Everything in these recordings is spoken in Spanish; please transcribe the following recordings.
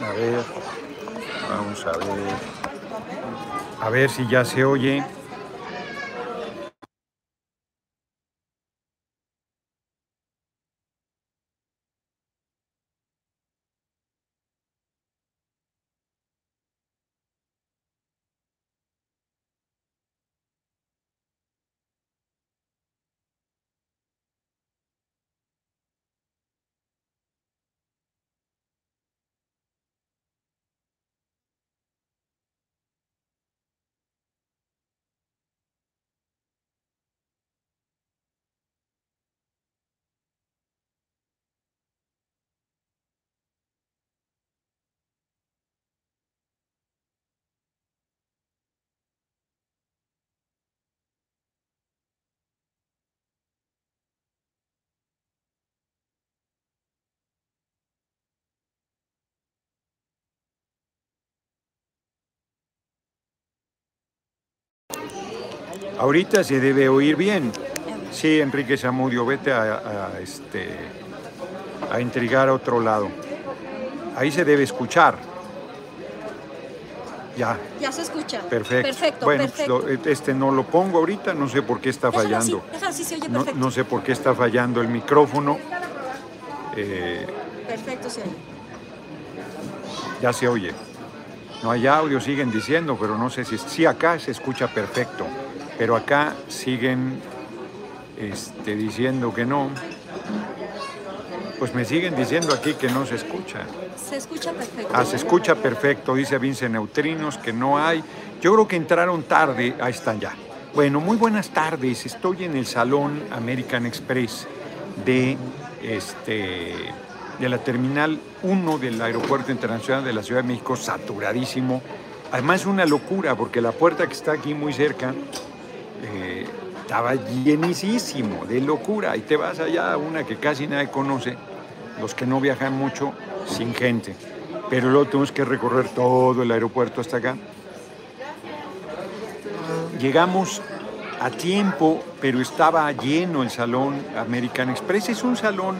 A ver, vamos a ver. A ver si ya se oye. Ahorita se debe oír bien. Sí, Enrique Zamudio, vete a, a, este, a intrigar a otro lado. Ahí se debe escuchar. Ya. Ya se escucha. Perfecto. Perfecto, bueno, perfecto. pues lo- este no lo pongo ahorita, no sé por qué está Déjalo fallando. así, déjalo así, se oye No, perfecto. no sé por qué está fallando el micrófono. Eh, Perfecto, se oye. ya se oye. No hay audio, siguen diciendo, pero no sé si... Sí, acá se escucha perfecto, pero acá siguen este, diciendo que no. Pues me siguen diciendo aquí que no se escucha. Se escucha perfecto. Ah, se escucha perfecto, dice Vince Neutrinos, que no hay. Yo creo que entraron tarde, ahí están ya. Bueno, muy buenas tardes, estoy en el Salón American Express de, este, de la Terminal 1 del Aeropuerto Internacional de la Ciudad de México, saturadísimo. Además es una locura, porque la puerta que está aquí muy cerca eh, estaba llenísimo, de locura. Y te vas allá a una que casi nadie conoce, los que no viajan mucho, sin gente. Pero luego tenemos que recorrer todo el aeropuerto hasta acá. Llegamos a tiempo, pero estaba lleno el salón American Express. Es un salón,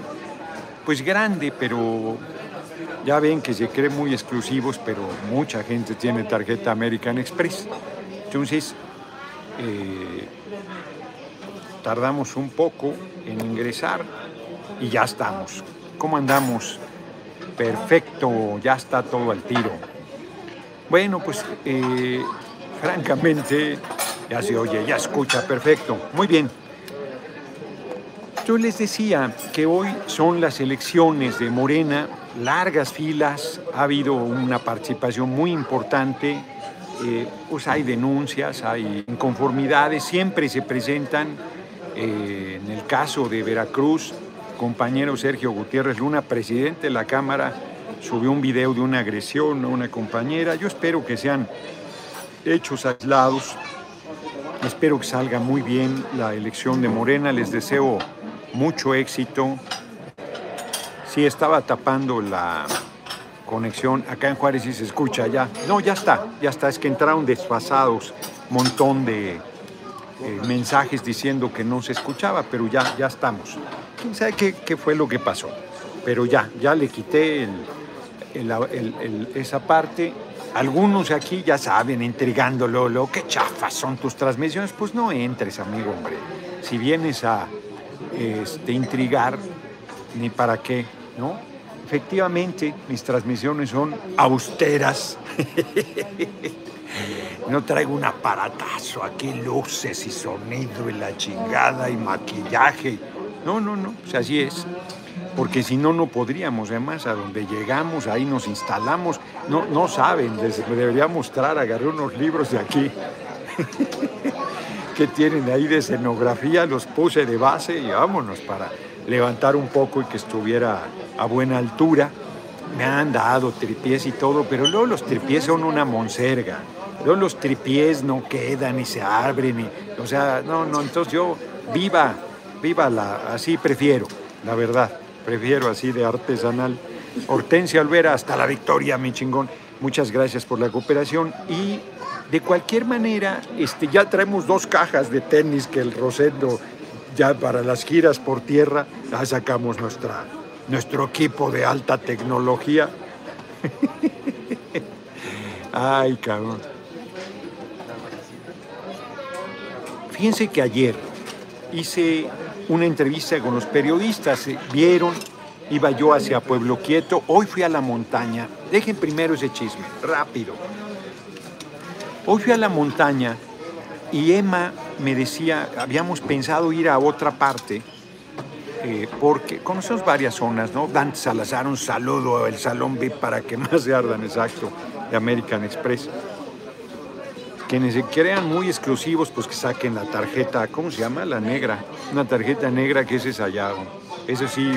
pues grande, pero ya ven que se cree muy exclusivos, pero mucha gente tiene tarjeta American Express. Entonces, eh, tardamos un poco en ingresar y ya estamos. ¿Cómo andamos? Perfecto, ya está todo al tiro. Bueno, pues eh, francamente ya se oye, ya escucha perfecto. Muy bien. Yo les decía que hoy son las elecciones de Morena, largas filas, ha habido una participación muy importante, eh, pues hay denuncias, hay inconformidades, siempre se presentan. eh, en el caso de Veracruz, compañero Sergio Gutiérrez Luna, presidente de la Cámara, subió un video de una agresión a una compañera. Yo espero que sean hechos aislados. Espero que salga muy bien la elección de Morena. Les deseo mucho éxito. Sí, estaba tapando la conexión. Acá en Juárez sí se escucha ya. No, ya está, ya está. Es que entraron desfasados montón de eh, mensajes diciendo que no se escuchaba, pero ya, ya estamos. ¿Quién sabe qué, fue lo que pasó? Pero ya, ya le quité esa parte. Algunos aquí ya saben, intrigando Lolo, qué chafas son tus transmisiones. Pues no entres, amigo, hombre. Si vienes a este, intrigar, ni para qué, ¿no? Efectivamente, mis transmisiones son austeras. No traigo un aparatazo aquí, luces y sonido y la chingada y maquillaje. No, no, no, pues así es. Porque si no, no podríamos. Además, a donde llegamos, ahí nos instalamos. No, no saben, les debería mostrar, agarré unos libros de aquí que tienen ahí de escenografía, los puse de base y vámonos para levantar un poco y que estuviera a buena altura. Me han dado tripiés y todo, pero luego los tripiés son una monserga. Luego los tripiés no quedan y se abren. Y, o sea, no, no, entonces yo viva, viva la, así prefiero, la verdad. Prefiero así de artesanal. Hortensia Olvera, hasta la victoria, mi chingón. Muchas gracias por la cooperación y de cualquier manera, este, ya traemos dos cajas de tenis que el Rosendo ya para las giras por tierra, ya sacamos nuestra, nuestro equipo de alta tecnología. Ay, cabrón. Fíjense que ayer hice una entrevista con los periodistas, vieron, iba yo hacia Pueblo Quieto, hoy fui a la montaña, dejen primero ese chisme, rápido. Hoy fui a la montaña y Emma me decía, habíamos pensado ir a otra parte, eh, porque conocemos varias zonas, ¿no? Dante Salazar, un saludo al Salón VIP para que más se ardan, exacto, de American Express. Quienes se crean muy exclusivos, pues que saquen la tarjeta, ¿cómo se llama? La negra. Una tarjeta negra que es esa ya. Ese sí,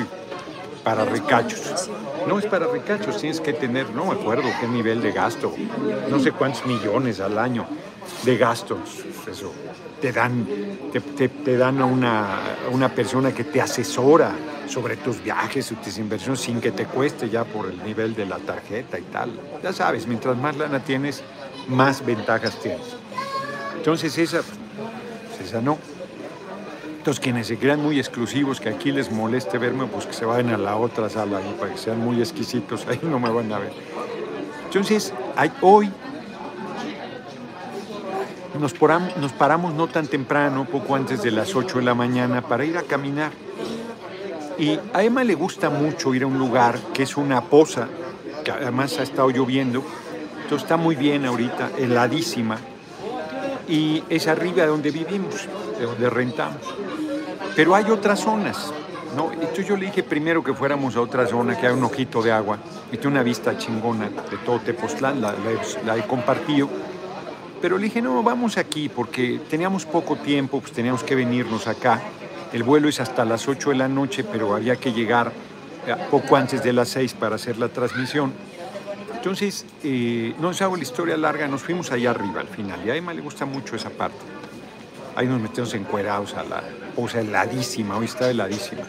para recachos. No es para recachos, tienes que tener, no me acuerdo qué nivel de gasto, no sé cuántos millones al año de gastos. Eso, te dan, te, te, dan a una, una persona que te asesora sobre tus viajes y tus inversiones sin que te cueste ya por el nivel de la tarjeta y tal. Ya sabes, mientras más lana tienes, más ventajas tienes. Entonces esa, pues esa no. Entonces quienes se crean muy exclusivos, que aquí les moleste verme, pues que se vayan a la otra sala para que sean muy exquisitos, ahí no me van a ver. Entonces, hay, hoy nos, nos paramos no tan temprano, poco antes de las 8 de la mañana, para ir a caminar. Y a Emma le gusta mucho ir a un lugar que es una poza, que además ha estado lloviendo, entonces está muy bien ahorita, heladísima. Y es arriba de donde vivimos, de donde rentamos. Pero hay otras zonas, ¿no? Entonces yo le dije primero que fuéramos a otra zona, que hay un ojito de agua, y tiene una vista chingona de todo Tepoztlán, la, la he compartido. Pero le dije, no, vamos aquí, porque teníamos poco tiempo, pues teníamos que venirnos acá. El vuelo es hasta las 8 de la noche, pero había que llegar eh, poco antes de las 6 para hacer la transmisión. Entonces, eh, no os hago la historia larga, nos fuimos allá arriba al final, y a Emma le gusta mucho esa parte. Ahí nos metemos encuerados a la posa heladísima, hoy está heladísima.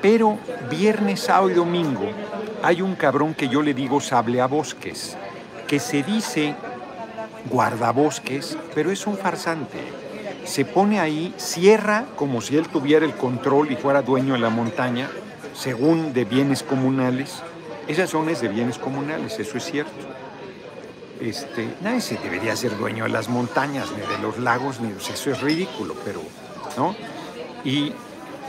Pero viernes, sábado y domingo hay un cabrón que yo le digo sable a bosques, que se dice guardabosques, pero es un farsante. Se pone ahí, cierra como si él tuviera el control y fuera dueño de la montaña, según de bienes comunales, esa zona es de bienes comunales, eso es cierto. Este, nadie se debería ser dueño de las montañas, ni de los lagos, ni eso es ridículo, pero, ¿no? Y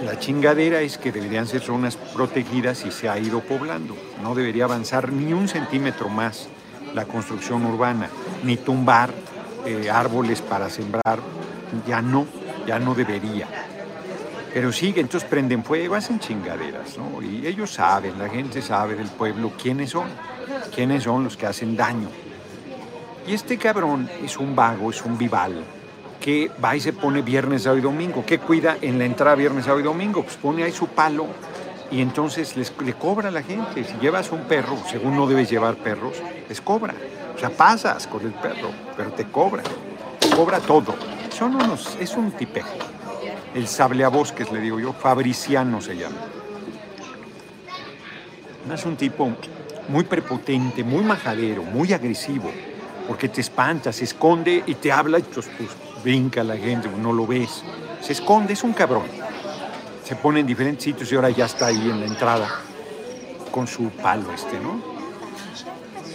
la chingadera es que deberían ser zonas protegidas y se ha ido poblando. No debería avanzar ni un centímetro más la construcción urbana, ni tumbar eh, árboles para sembrar, ya no, ya no debería. Pero sigue, entonces prenden fuego, hacen chingaderas, ¿no? Y ellos saben, la gente sabe del pueblo quiénes son, quiénes son los que hacen daño. Y este cabrón es un vago, es un vival, que va y se pone viernes, sábado y domingo. ¿Qué cuida en la entrada viernes, sábado y domingo? Pues pone ahí su palo y entonces les, le cobra a la gente. Si llevas un perro, según no debes llevar perros, les cobra. O sea, pasas con el perro, pero te cobra. Te cobra todo. Son unos, es un tipejo el sable a bosques, le digo yo, Fabriciano se llama. Es un tipo muy prepotente, muy majadero, muy agresivo, porque te espanta, se esconde y te habla y pues, pues brinca la gente, no lo ves. Se esconde, es un cabrón. Se pone en diferentes sitios y ahora ya está ahí en la entrada con su palo este, ¿no?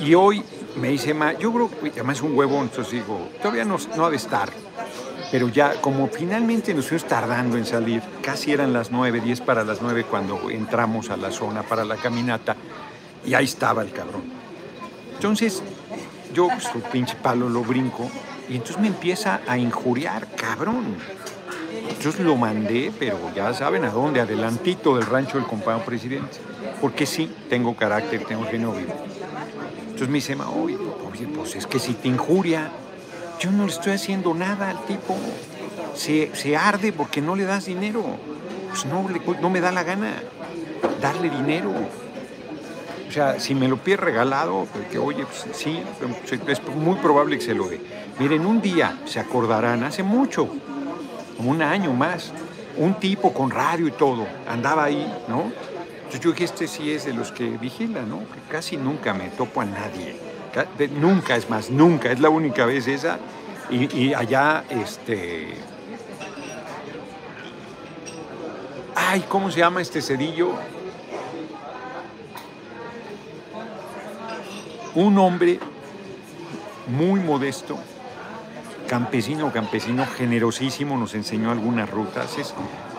Y hoy me dice, ma, yo creo que además es un huevón, entonces digo, todavía no, no ha de estar pero ya como finalmente nos fuimos tardando en salir, casi eran las 9, 10 para las 9 cuando entramos a la zona para la caminata, y ahí estaba el cabrón. Entonces, yo pues, su pinche palo lo brinco, y entonces me empieza a injuriar, cabrón. Entonces lo mandé, pero ya saben a dónde, adelantito del rancho del compañero presidente. Porque sí, tengo carácter, tengo genio vivo. Entonces me dice, oye, pues es que si te injuria, yo no le estoy haciendo nada al tipo. Se, se arde porque no le das dinero. Pues no, no me da la gana darle dinero. O sea, si me lo pide regalado, porque oye, pues, sí, es muy probable que se lo dé. Miren, un día se acordarán, hace mucho, un año más, un tipo con radio y todo, andaba ahí, ¿no? Entonces yo dije, este sí es de los que vigila, ¿no? Que casi nunca me topo a nadie nunca es más, nunca, es la única vez esa. Y, allá, este... Ay, ¿cómo se llama este cedillo? Un hombre muy modesto, campesino, campesino generosísimo, nos enseñó algunas rutas, es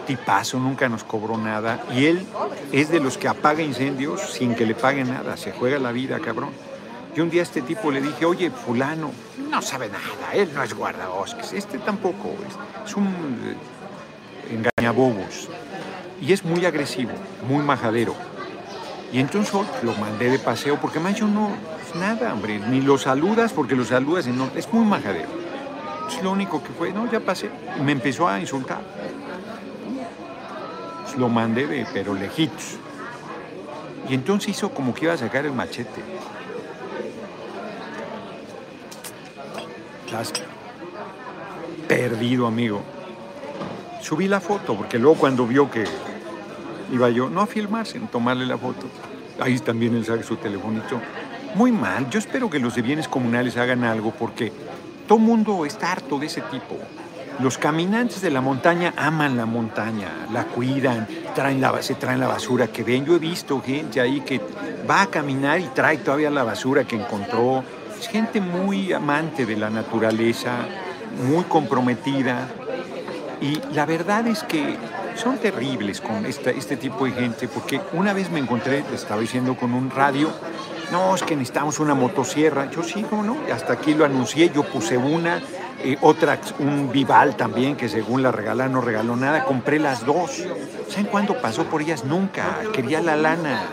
tipazo, nunca nos cobró nada. Y él es de los que apaga incendios sin que le paguen nada, se juega la vida, cabrón. Y un día a este tipo le dije, oye, fulano, no sabe nada, él no es guardabosques, este tampoco, es, es un eh, engañabobos. Y es muy agresivo, muy majadero. Y entonces lo mandé de paseo porque más yo no, nada, hombre, ni lo saludas porque lo saludas y no, es muy majadero. Es lo único que fue, no, ya pasé. Me empezó a insultar. Pues lo mandé de, pero lejitos. Y entonces hizo como que iba a sacar el machete. Perdido, amigo. Subí la foto, porque luego cuando vio que iba yo, no a filmarse, en tomarle la foto. Ahí también él saca su telefonito. Muy mal, yo espero que los de bienes comunales hagan algo porque todo mundo está harto de ese tipo. Los caminantes de la montaña aman la montaña, la cuidan, traen la, se traen la basura que ven. Yo he visto gente ahí que va a caminar y trae todavía la basura que encontró. Es gente muy amante de la naturaleza, muy comprometida. Y la verdad es que son terribles con este tipo de gente, porque una vez me encontré, le estaba diciendo con un radio, no, es que necesitamos una motosierra. Yo sí, ¿cómo no? Hasta aquí lo anuncié, yo puse una, eh, otra, un Vival también, que según la regala no regaló nada, compré las dos. ¿Saben cuándo pasó por ellas? Nunca, quería la lana.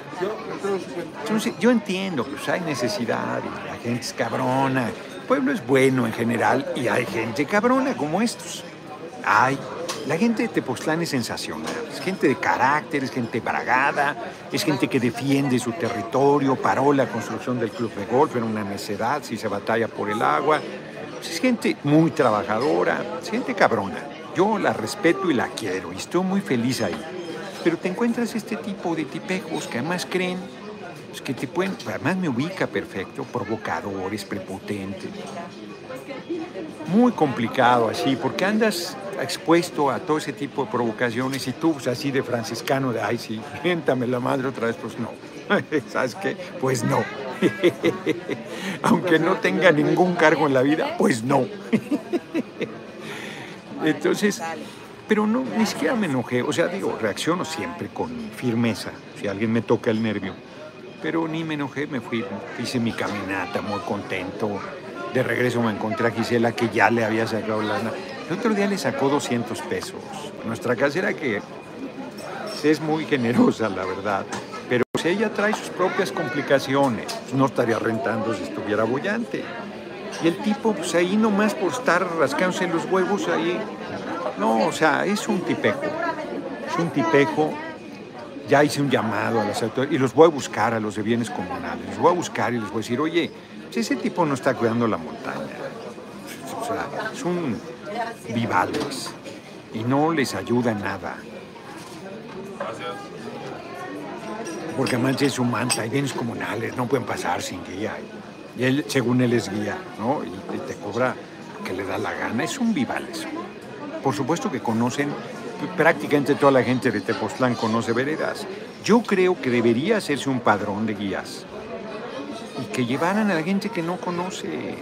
Entonces, yo entiendo, pues hay necesidad la gente es cabrona. El pueblo es bueno en general y hay gente cabrona como estos. Hay la gente de Tepoztlán es sensacional, es gente de carácter, es gente bragada, es gente que defiende su territorio, paró la construcción del club de golf, era una necedad si se batalla por el agua. Es gente muy trabajadora, es gente cabrona. Yo la respeto y la quiero y estoy muy feliz ahí. Pero te encuentras este tipo de tipejos que además creen pues, que te pueden, además me ubica perfecto, provocadores, prepotentes. Muy complicado así, porque andas expuesto a todo ese tipo de provocaciones y tú pues, así de franciscano de, ay sí, géntame la madre otra vez, pues no. ¿Sabes qué? Pues no. Aunque no tenga ningún cargo en la vida, pues no. Entonces, pero no, ni siquiera me enojé. O sea, digo, reacciono siempre con firmeza si alguien me toca el nervio. Pero ni me enojé, me fui, hice mi caminata muy contento. De regreso me encontré a Gisela que ya le había sacado la el otro día le sacó 200 pesos. Nuestra casera que es muy generosa, la verdad. Pero si ella trae sus propias complicaciones, pues no estaría rentando si estuviera bollante. Y el tipo, pues ahí nomás por estar rascándose los huevos ahí. No, o sea, es un tipejo. Es un tipejo. Ya hice un llamado a las autoridades y los voy a buscar a los de bienes comunales. Los voy a buscar y les voy a decir, oye, si ese tipo no está cuidando la montaña. O sea, es un vivales y no les ayuda nada. Porque manches su manta y bienes comunales no pueden pasar sin guía. Y él, según él es guía, ¿no? Y, te cobra que le da la gana. Es un vivales. Por supuesto que conocen, prácticamente toda la gente de Tepoztlán conoce veredas. Yo creo que debería hacerse un padrón de guías y que llevaran a la gente que no conoce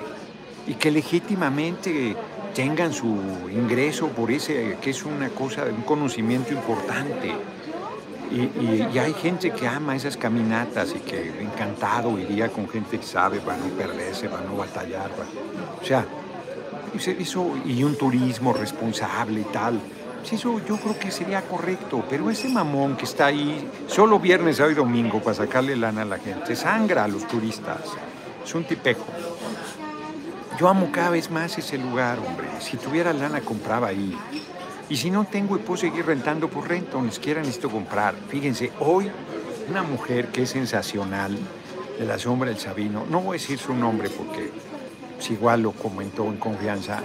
y que legítimamente tengan su ingreso por ese, que es una cosa, un conocimiento importante. Y, hay gente que ama esas caminatas y que encantado iría con gente que sabe para no perderse, para no batallar. o sea, eso, y un turismo responsable y tal. Eso yo creo que sería correcto, pero ese mamón que está ahí solo viernes, sábado y domingo para sacarle lana a la gente, sangra a los turistas. Es un tipejo. Yo amo cada vez más ese lugar, hombre. Si tuviera lana, compraba ahí. Y si no tengo puedo seguir rentando por renta, ni siquiera necesito comprar. Fíjense, hoy una mujer que es sensacional, de la sombra del Sabino, no voy a decir su nombre porque igual lo comentó en confianza,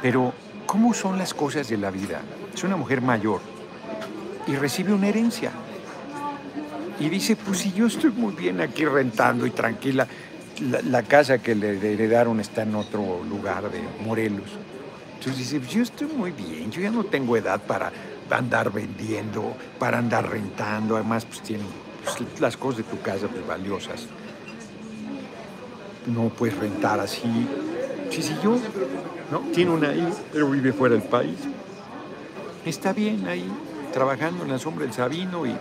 pero ¿cómo son las cosas de la vida? Es una mujer mayor y recibe una herencia. Y dice, pues si yo estoy muy bien aquí rentando y tranquila, la, casa que le heredaron está en otro lugar de Morelos. Entonces dice, yo estoy muy bien, yo ya no tengo edad para andar vendiendo, para andar rentando, además pues tienen pues, las cosas de tu casa pues, valiosas. no puedes rentar así. Sí, sí, yo, ¿no? Tiene una hija, pero vive fuera del país. Está bien ahí, trabajando en la sombra del Sabino y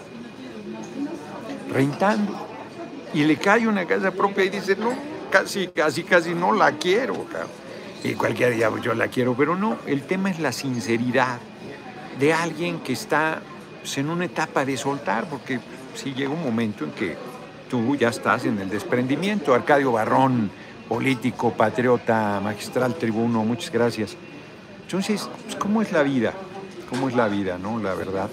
rentando. Y le cae una casa propia y dice, no, casi, casi, casi no la quiero. Y cualquier día pues, yo la quiero, pero no, el tema es la sinceridad de alguien que está pues, en una etapa de soltar, porque sí llega un momento en que tú ya estás en el desprendimiento. Arcadio Barrón, político, patriota, magistral, tribuno, muchas gracias. Entonces, pues, ¿cómo es la vida? ¿Cómo es la vida, no? La verdad.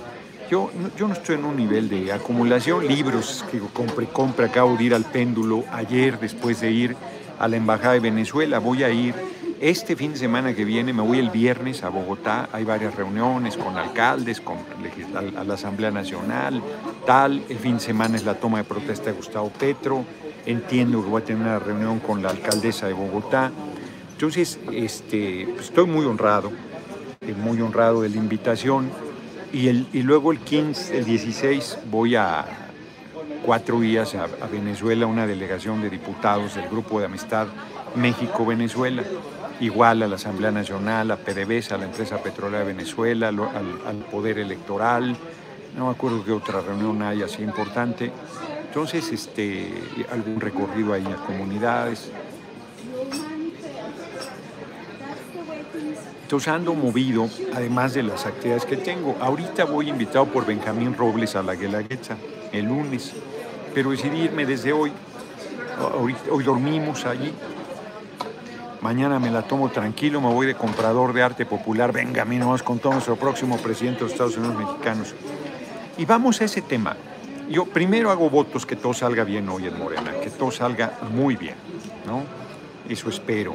Yo, yo no estoy en un nivel de acumulación, libros que compre compra, acabo de ir al péndulo ayer después de ir a la Embajada de Venezuela, voy a ir. Este fin de semana que viene, me voy el viernes a Bogotá, hay varias reuniones con alcaldes, con a la Asamblea Nacional, tal, el fin de semana es la toma de protesta de Gustavo Petro, entiendo que voy a tener una reunión con la alcaldesa de Bogotá, entonces este, estoy muy honrado, eh, muy honrado de la invitación, y, el, y luego el 15, el 16 voy a cuatro días a, a Venezuela, una delegación de diputados del Grupo de Amistad México-Venezuela, igual a la Asamblea Nacional, a PDVSA, a la empresa petrolera de Venezuela, al, Poder Electoral, no me acuerdo qué otra reunión hay así importante. Entonces, este, algún recorrido ahí a comunidades. Entonces ando movido, además de las actividades que tengo. Ahorita voy invitado por Benjamín Robles a la Guelaguetza, el lunes, pero decidí irme desde hoy. Hoy, dormimos allí. Mañana me la tomo tranquilo, me voy de comprador de arte popular. Venga, nomás con todo nuestro próximo presidente de los Estados Unidos mexicanos. Y vamos a ese tema. Yo primero hago votos que todo salga bien hoy en Morena, que todo salga muy bien, ¿no? Eso espero.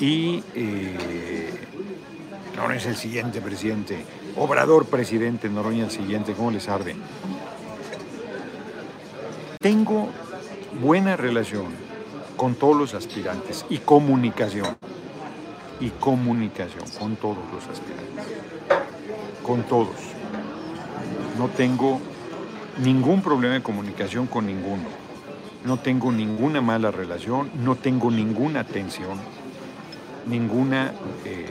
Y eh, no es el siguiente presidente. Obrador presidente, Noroña el siguiente, ¿cómo les arde? Tengo buena relación con todos los aspirantes y comunicación. Y comunicación con todos los aspirantes. Con todos. No tengo ningún problema de comunicación con ninguno. No tengo ninguna mala relación, no tengo ninguna tensión, ninguna... Eh,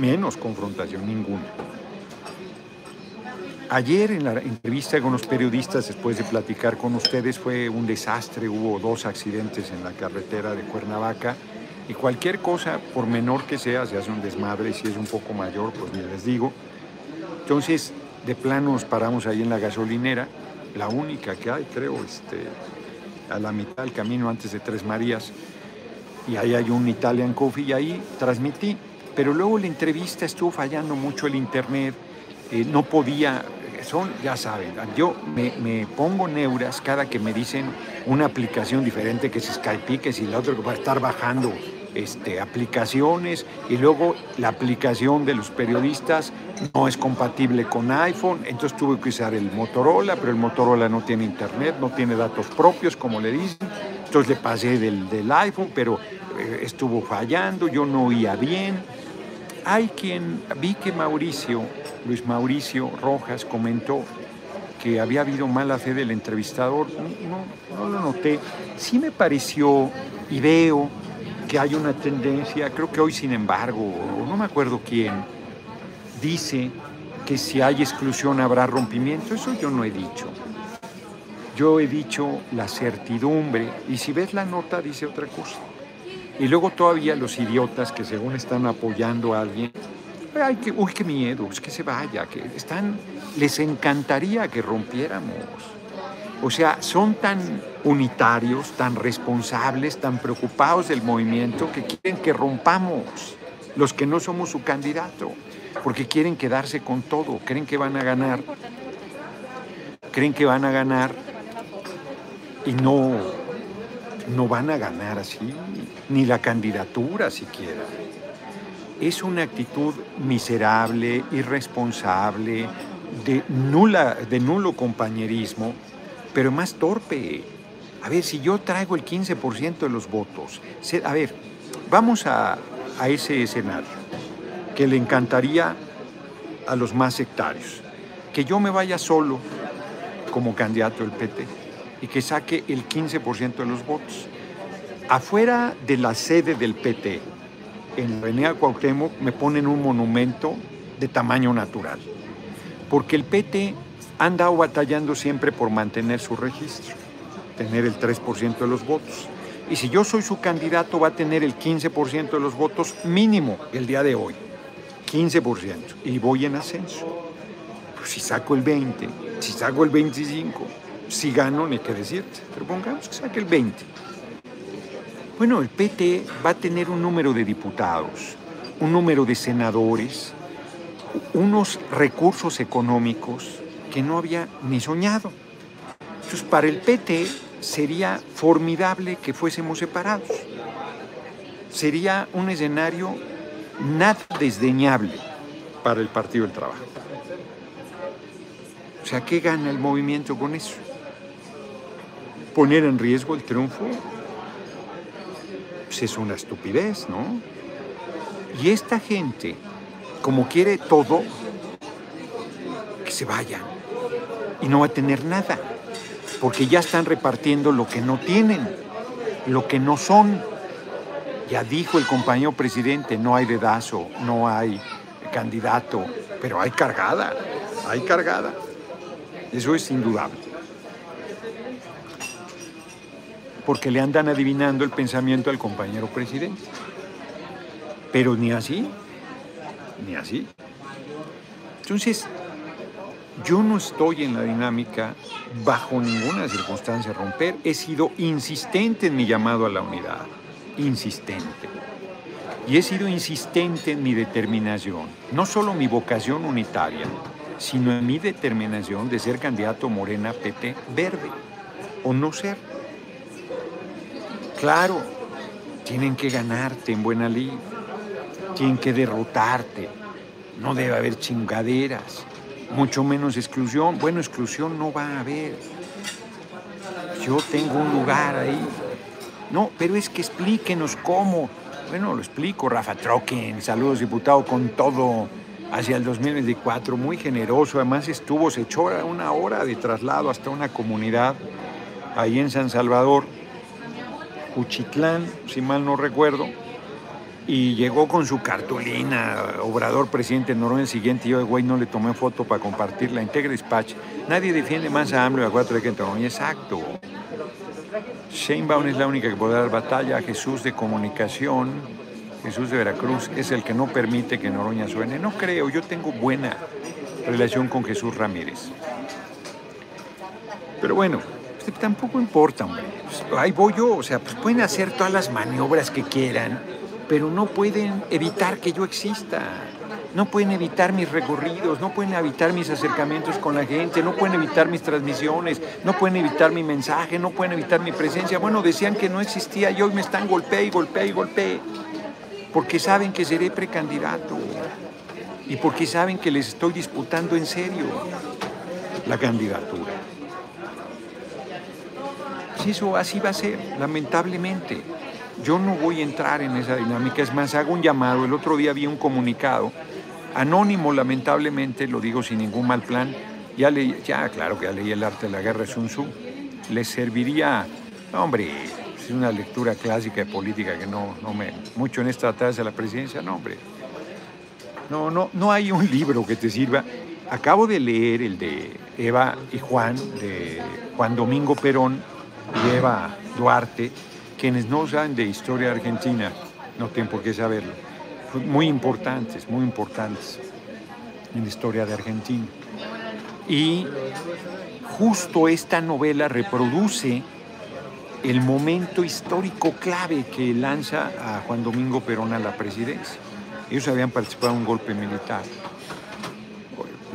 menos confrontación, ninguna. Ayer en la entrevista con los periodistas, después de platicar con ustedes, fue un desastre, hubo dos accidentes en la carretera de Cuernavaca y cualquier cosa, por menor que sea, se hace un desmadre, si es un poco mayor, pues les digo. Entonces, de plano nos paramos ahí en la gasolinera, la única que hay, creo, este, a la mitad del camino antes de Tres Marías, y ahí hay un Italian Coffee y ahí transmití pero luego la entrevista estuvo fallando mucho el internet, eh, no podía, son, ya saben, yo me, pongo neuras cada que me dicen una aplicación diferente que es Skype, que si la otra que va a estar bajando este, aplicaciones y luego la aplicación de los periodistas no es compatible con iPhone, entonces tuve que usar el Motorola, pero el Motorola no tiene internet, no tiene datos propios, como le dicen, entonces le pasé del, del iPhone, pero eh, estuvo fallando, yo no oía bien, hay quien, vi que Mauricio, Luis Mauricio Rojas comentó que había habido mala fe del entrevistador, no, no, lo noté, sí me pareció y veo que hay una tendencia, creo que hoy sin embargo, no me acuerdo quién, dice que si hay exclusión habrá rompimiento, eso yo no he dicho. Yo he dicho la certidumbre y si ves la nota dice otra cosa. Y luego todavía los idiotas que según están apoyando a alguien, ay, que, uy, qué miedo, es que se vaya, que están, les encantaría que rompiéramos. O sea, son tan unitarios, tan responsables, tan preocupados del movimiento que quieren que rompamos los que no somos su candidato, porque quieren quedarse con todo, creen que van a ganar, creen que van a ganar y no, no van a ganar así, ni la candidatura siquiera. Es una actitud miserable, irresponsable, de, nula, de nulo compañerismo, pero más torpe. A ver, si yo traigo el 15% de los votos, a ver, vamos a, a ese escenario que le encantaría a los más sectarios. Que yo me vaya solo como candidato del PT y que saque el 15% de los votos. afuera de la sede del PT, en la Avenida Cuauhtémoc, me ponen un monumento de tamaño natural. Porque el PT ha andado batallando siempre por mantener su registro, tener el 3% de los votos. Y si yo soy su candidato, va a tener el 15% de los votos mínimo el día de hoy. 15%. Y voy en ascenso. Pues si saco el 20, si saco el 25, si gano, ni qué decirte. Pero pongamos que saque el 20. Bueno, el PT va a tener un número de diputados, un número de senadores, unos recursos económicos que no había ni soñado. Entonces, para el PT sería formidable que fuésemos separados. Sería un escenario nada desdeñable para el Partido del Trabajo. O sea, ¿qué gana el movimiento con eso? Poner en riesgo el triunfo pues es una estupidez, ¿no? Y esta gente, como quiere todo, que se vayan y no va a tener nada, porque ya están repartiendo lo que no tienen, lo que no son. Ya dijo el compañero presidente, no hay dedazo, no hay candidato, pero hay cargada, hay cargada. Eso es indudable. Porque le andan adivinando el pensamiento al compañero presidente. Pero ni así, ni así. Entonces, yo no estoy en la dinámica bajo ninguna circunstancia romper. He sido insistente en mi llamado a la unidad. Insistente. Y he sido insistente en mi determinación. No solo mi vocación unitaria, sino en mi determinación de ser candidato Morena PT verde o no ser. Claro, tienen que ganarte en buena ley, tienen que derrotarte, no debe haber chingaderas, mucho menos exclusión. Bueno, exclusión no va a haber. Yo tengo un lugar ahí. No, pero es que explíquenos cómo. Bueno, lo explico, Rafa Troquen, saludos diputado con todo hacia el 2024, muy generoso, además estuvo, se echó una hora de traslado hasta una comunidad ahí en San Salvador, Uchitlán, si mal no recuerdo, y llegó con su cartulina, Obrador presidente Noruega el siguiente, yo, güey, no le tomé foto para compartirla, Integra Dispatch. Nadie defiende más a AMLO y a cuatro de que exacto. Sheinbaum es la única que puede dar batalla a Jesús de comunicación, Jesús de Veracruz es el que no permite que Noroña suene. No creo, yo tengo buena relación con Jesús Ramírez. Pero bueno, tampoco importa, hombre. Pues, ahí voy yo, o sea, pues pueden hacer todas las maniobras que quieran, pero no pueden evitar que yo exista. No pueden evitar mis recorridos, no pueden evitar mis acercamientos con la gente, no pueden evitar mis transmisiones, no pueden evitar mi mensaje, no pueden evitar mi presencia. Bueno, decían que no existía y hoy me están golpeando y golpeando y golpeando porque saben que seré precandidato y porque saben que les estoy disputando en serio la candidatura. Si eso así va a ser, lamentablemente. Yo no voy a entrar en esa dinámica, es más, hago un llamado, el otro día vi un comunicado, anónimo lamentablemente, lo digo sin ningún mal plan, ya leí, ya claro que ya leí el arte de la guerra de Sun Tzu, les serviría, hombre, es una lectura clásica de política que no, no me... Mucho en esta tasa de la presidencia, no, hombre. No, no, no hay un libro que te sirva. Acabo de leer el de Eva y Juan, de Juan Domingo Perón y Eva Duarte, quienes no saben de historia argentina, no tienen por qué saberlo. Muy importantes, muy importantes en la historia de Argentina. Y justo esta novela reproduce el momento histórico clave que lanza a Juan Domingo Perón a la presidencia. Ellos habían participado en un golpe militar,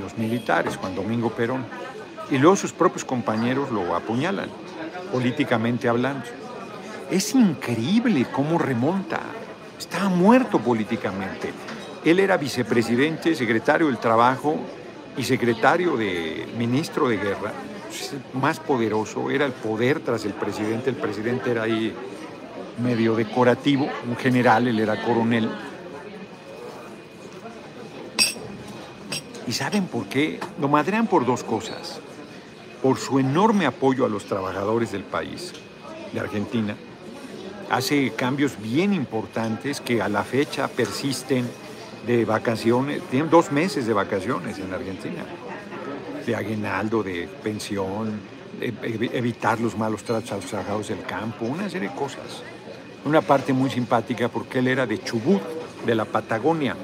los militares, Juan Domingo Perón, y luego sus propios compañeros lo apuñalan, políticamente hablando. Es increíble cómo remonta, estaba muerto políticamente. Él era vicepresidente, secretario del Trabajo y secretario de ministro de Guerra más poderoso, era el poder tras el presidente, el presidente era ahí medio decorativo, un general, él era coronel. ¿Y saben por qué? Lo madrean por dos cosas. Por su enorme apoyo a los trabajadores del país, de Argentina, hace cambios bien importantes que a la fecha persisten de vacaciones, tienen dos meses de vacaciones en Argentina, de aguinaldo, de pensión, de evitar los malos tratos a los trabajadores del campo, una serie de cosas. Una parte muy simpática porque él era de Chubut, de la Patagonia,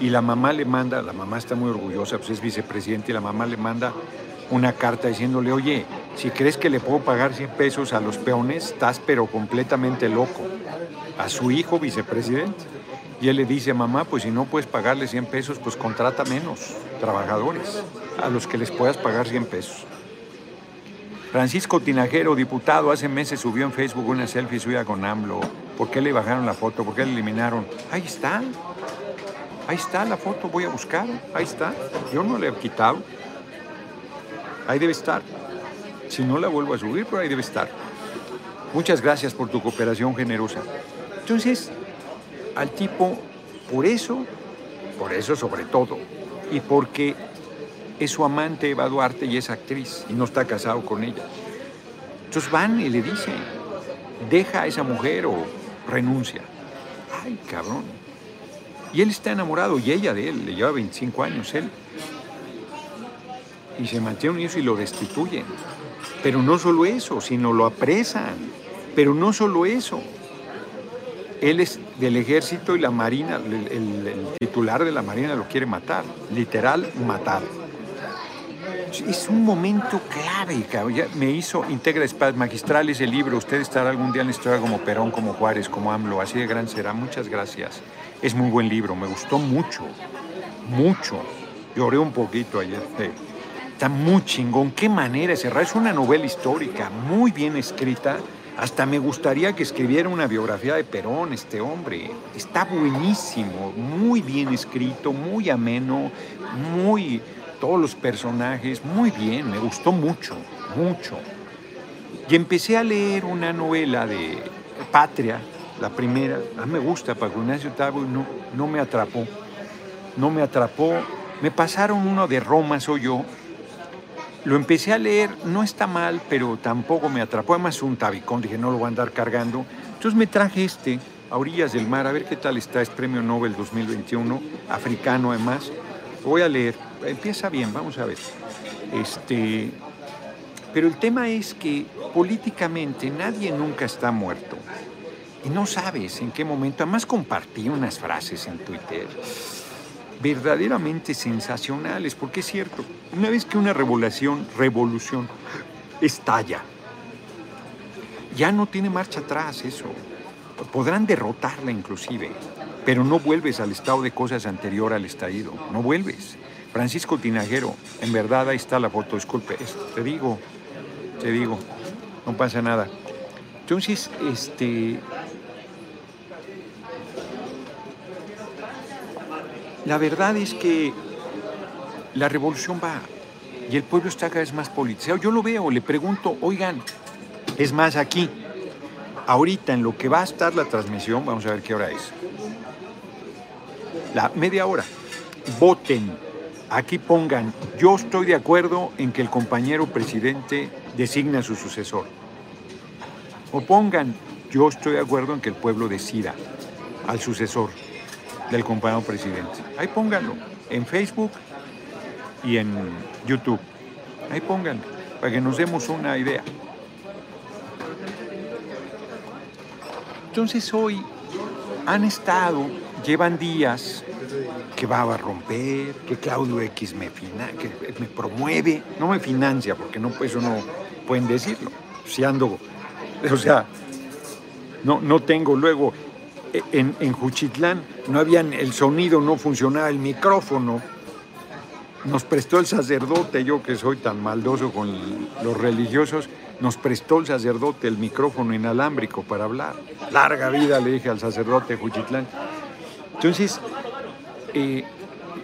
y la mamá le manda, la mamá está muy orgullosa, pues es vicepresidente, y la mamá le manda una carta diciéndole, oye, si crees que le puedo pagar 100 pesos a los peones, estás pero completamente loco. A su hijo vicepresidente. Y él le dice, mamá, pues si no puedes pagarle 100 pesos, pues contrata menos trabajadores a los que les puedas pagar 100 pesos. Francisco Tinajero, diputado, hace meses subió en Facebook una selfie suya con AMLO. ¿Por qué le bajaron la foto? ¿Por qué le eliminaron? Ahí está. Ahí está la foto, voy a buscar. Ahí está. Yo no le he quitado. Ahí debe estar. Si no la vuelvo a subir, pero ahí debe estar. Muchas gracias por tu cooperación generosa. Entonces, al tipo, por eso, por eso sobre todo, y porque es su amante Eva Duarte y es actriz y no está casado con ella. Entonces van y le dicen, deja a esa mujer o renuncia. Ay, cabrón. Y él está enamorado y ella de él, le lleva 25 años él. Y se mantiene unidos y lo destituyen. Pero no solo eso, sino lo apresan. Pero no solo eso. Él es del ejército y la marina, el, titular de la marina lo quiere matar. Literal, matar. Es un momento clave. Ya me hizo Integra Espadas Magistrales el libro. Usted estará algún día en la historia como Perón, como Juárez, como AMLO. Así de gran será. Muchas gracias. Es muy buen libro. Me gustó mucho. Mucho. Lloré un poquito ayer. Está muy chingón. Qué manera de cerrar. Es una novela histórica muy bien escrita. Hasta me gustaría que escribiera una biografía de Perón, este hombre. Está buenísimo, muy bien escrito, muy ameno, muy todos los personajes, muy bien, me gustó mucho, mucho. Y empecé a leer una novela de Patria, la primera, a mí me gusta, Paco Ignacio Tabo, no, no me atrapó, no me atrapó. Me pasaron uno de Roma, soy yo, lo empecé a leer, no está mal, pero tampoco me atrapó, además un tabicón, dije, no lo voy a andar cargando. Entonces me traje este, a orillas del mar, a ver qué tal está, es Premio Nobel 2021, africano además. Voy a leer, empieza bien, vamos a ver. Este, pero el tema es que políticamente nadie nunca está muerto. Y no sabes en qué momento. Además compartí unas frases en Twitter verdaderamente sensacionales, porque es cierto, una vez que una revolución, revolución estalla, ya no tiene marcha atrás eso. Podrán derrotarla inclusive, pero no vuelves al estado de cosas anterior al estallido, no vuelves. Francisco Tinajero, en verdad ahí está la foto, disculpe, te digo, te digo, no pasa nada. Entonces, este, la verdad es que la revolución va y el pueblo está cada vez más politizado. Yo lo veo, le pregunto, oigan, es más aquí, ahorita en lo que va a estar la transmisión, vamos a ver qué hora es. La media hora. Voten aquí pongan, yo estoy de acuerdo en que el compañero presidente designe a su sucesor. O pongan, yo estoy de acuerdo en que el pueblo decida al sucesor del compañero presidente. Ahí pónganlo, en Facebook y en YouTube. Ahí pónganlo, para que nos demos una idea. Entonces hoy han estado, llevan días que va a romper, que Claudio X me, que me promueve, no me financia, porque no, eso no pueden decirlo. Si ando, o sea, no, no tengo luego, en, en Juchitlán no habían, el sonido no funcionaba, el micrófono. Nos prestó el sacerdote, yo que soy tan maldoso con los religiosos, nos prestó el sacerdote el micrófono inalámbrico para hablar. Larga vida, le dije al sacerdote Juchitlán. Entonces, eh,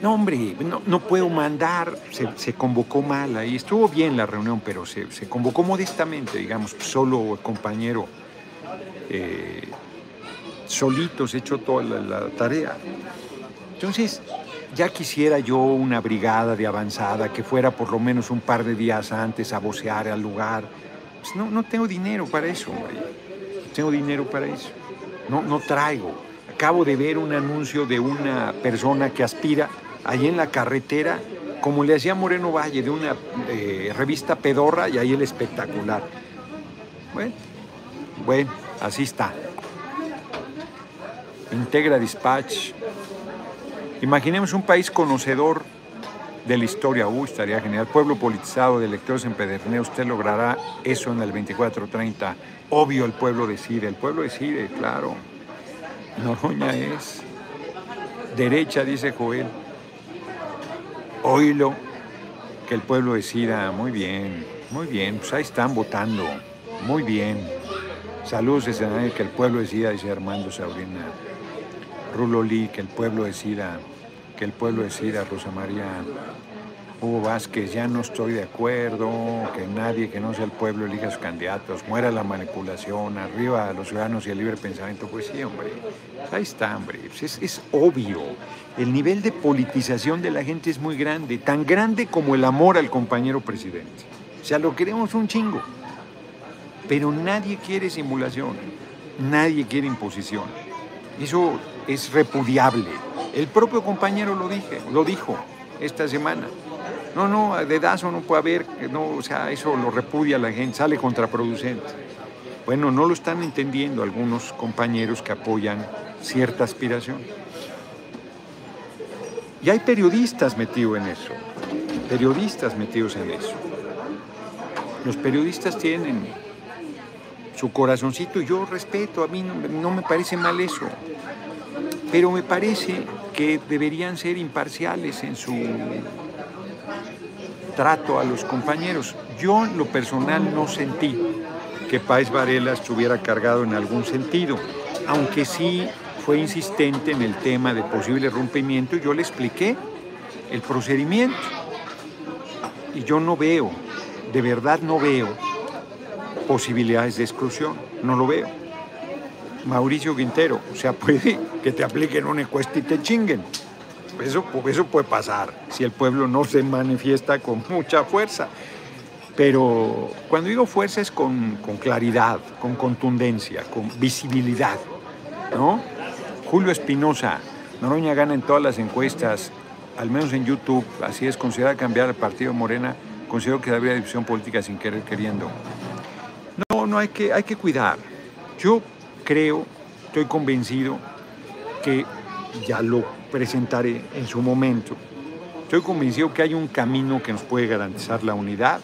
no, hombre, no, puedo mandar, se, convocó mal ahí, estuvo bien la reunión, pero se, convocó modestamente, digamos, solo el compañero, eh, solitos hecho toda la, tarea. Entonces, ya quisiera yo una brigada de avanzada que fuera por lo menos un par de días antes a vocear al lugar. Pues no, no tengo dinero para eso. No tengo dinero para eso. no, no traigo. Acabo de ver un anuncio de una persona que aspira ahí en la carretera, como le hacía Moreno Valle, de una eh, revista pedorra y ahí el espectacular. Bueno, así está. Integra Dispatch. Imaginemos un país conocedor de la historia. Uy, estaría genial. Pueblo politizado de electores en Pederneo. Usted logrará eso en el 2430. Obvio, el pueblo decide. El pueblo decide, claro. Noroña es derecha, dice Joel. Oílo, que el pueblo decida. Muy bien, muy bien. Pues ahí están votando. Muy bien. Saludos desde que el pueblo decida, dice Armando Saurina. Rulo Lee, que el pueblo decida, que el pueblo decida, Rosa María Hugo Vázquez, ya no estoy de acuerdo, que nadie que no sea el pueblo elija sus candidatos, muera la manipulación, arriba a los ciudadanos y el libre pensamiento. Pues sí, hombre, ahí está, hombre, pues es, es obvio. El nivel de politización de la gente es muy grande, tan grande como el amor al compañero presidente. O sea, lo queremos un chingo. Pero nadie quiere simulación, nadie quiere imposición. Eso es repudiable. El propio compañero lo, dije, lo dijo esta semana. No, no, dedazo no puede haber, no, o sea, eso lo repudia la gente, sale contraproducente. Bueno, no lo están entendiendo algunos compañeros que apoyan cierta aspiración. Y hay periodistas metidos en eso, periodistas metidos en eso. Los periodistas tienen su corazoncito, yo respeto, a mí no, me parece mal eso, pero me parece que deberían ser imparciales en su trato a los compañeros. Yo en lo personal no sentí que Páez Varela estuviera cargado en algún sentido, aunque sí fue insistente en el tema de posible rompimiento, yo le expliqué el procedimiento. Y yo no veo, de verdad no veo posibilidades de exclusión, no lo veo. Mauricio Quintero, o sea, puede que te apliquen una encuesta y te chinguen. Eso, eso puede pasar si el pueblo no se manifiesta con mucha fuerza. Pero cuando digo fuerza es con, con claridad, con contundencia, con visibilidad. ¿no? Julio Espinosa, Noroña gana en todas las encuestas, al menos en YouTube, así es, considera cambiar el partido Morena, considero que habría división política sin querer queriendo. No, hay que, hay que cuidar. Yo creo, estoy convencido que ya lo presentaré en su momento. Estoy convencido que hay un camino que nos puede garantizar la unidad,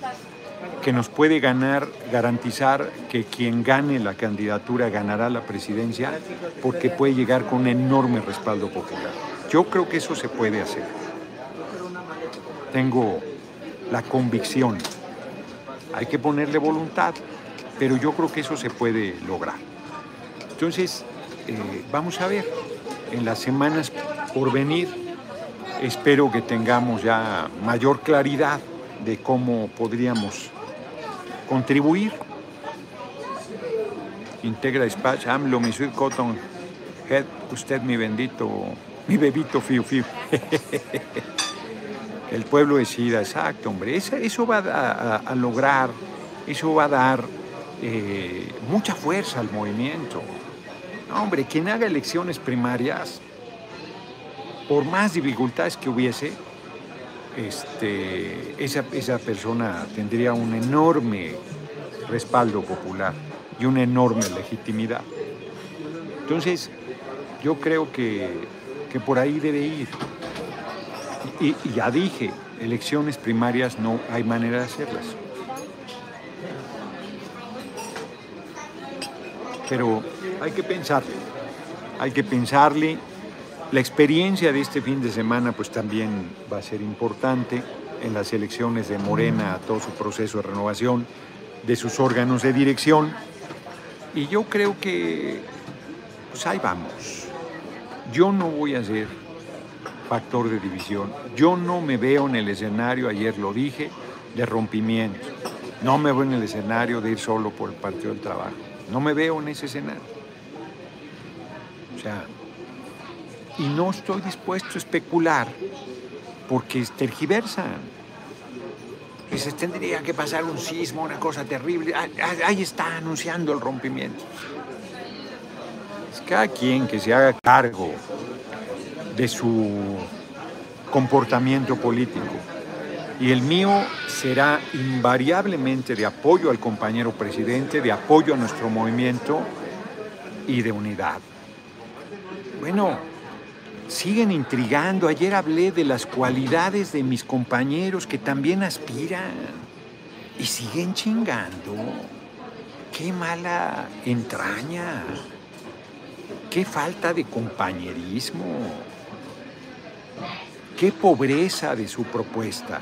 que nos puede ganar, garantizar que quien gane la candidatura ganará la presidencia, porque puede llegar con un enorme respaldo popular. Yo creo que eso se puede hacer. Tengo la convicción. Hay que ponerle voluntad, pero yo creo que eso se puede lograr. Entonces, eh, vamos a ver, en las semanas por venir, espero que tengamos ya mayor claridad de cómo podríamos contribuir. Integra Dispatch, AMLO, mi sweet cotton head, usted mi bendito, mi bebito fiu fiu. El pueblo decida, exacto, hombre. Eso, va a, lograr, eso va a dar eh, mucha fuerza al movimiento. Hombre, quien haga elecciones primarias, por más dificultades que hubiese, este, esa, esa persona tendría un enorme respaldo popular y una enorme legitimidad. Entonces, yo creo que, que por ahí debe ir. Y, ya dije, elecciones primarias no hay manera de hacerlas. Pero hay que pensarle, hay que pensarle. La experiencia de este fin de semana pues también va a ser importante en las elecciones de Morena, todo su proceso de renovación de sus órganos de dirección. Y yo creo que pues ahí vamos. Yo no voy a ser factor de división. Yo no me veo en el escenario, ayer lo dije, de rompimiento. No me veo en el escenario de ir solo por el Partido del Trabajo. No me veo en ese escenario. O sea, y no estoy dispuesto a especular porque tergiversan. Dices, tendría que pasar un sismo, una cosa terrible. Ahí está anunciando el rompimiento. cada quien que se haga cargo de su comportamiento político. Y el mío será invariablemente de apoyo al compañero presidente, de apoyo a nuestro movimiento y de unidad. Bueno, siguen intrigando. Ayer hablé de las cualidades de mis compañeros que también aspiran y siguen chingando. Qué mala entraña. Qué falta de compañerismo. Qué pobreza de su propuesta.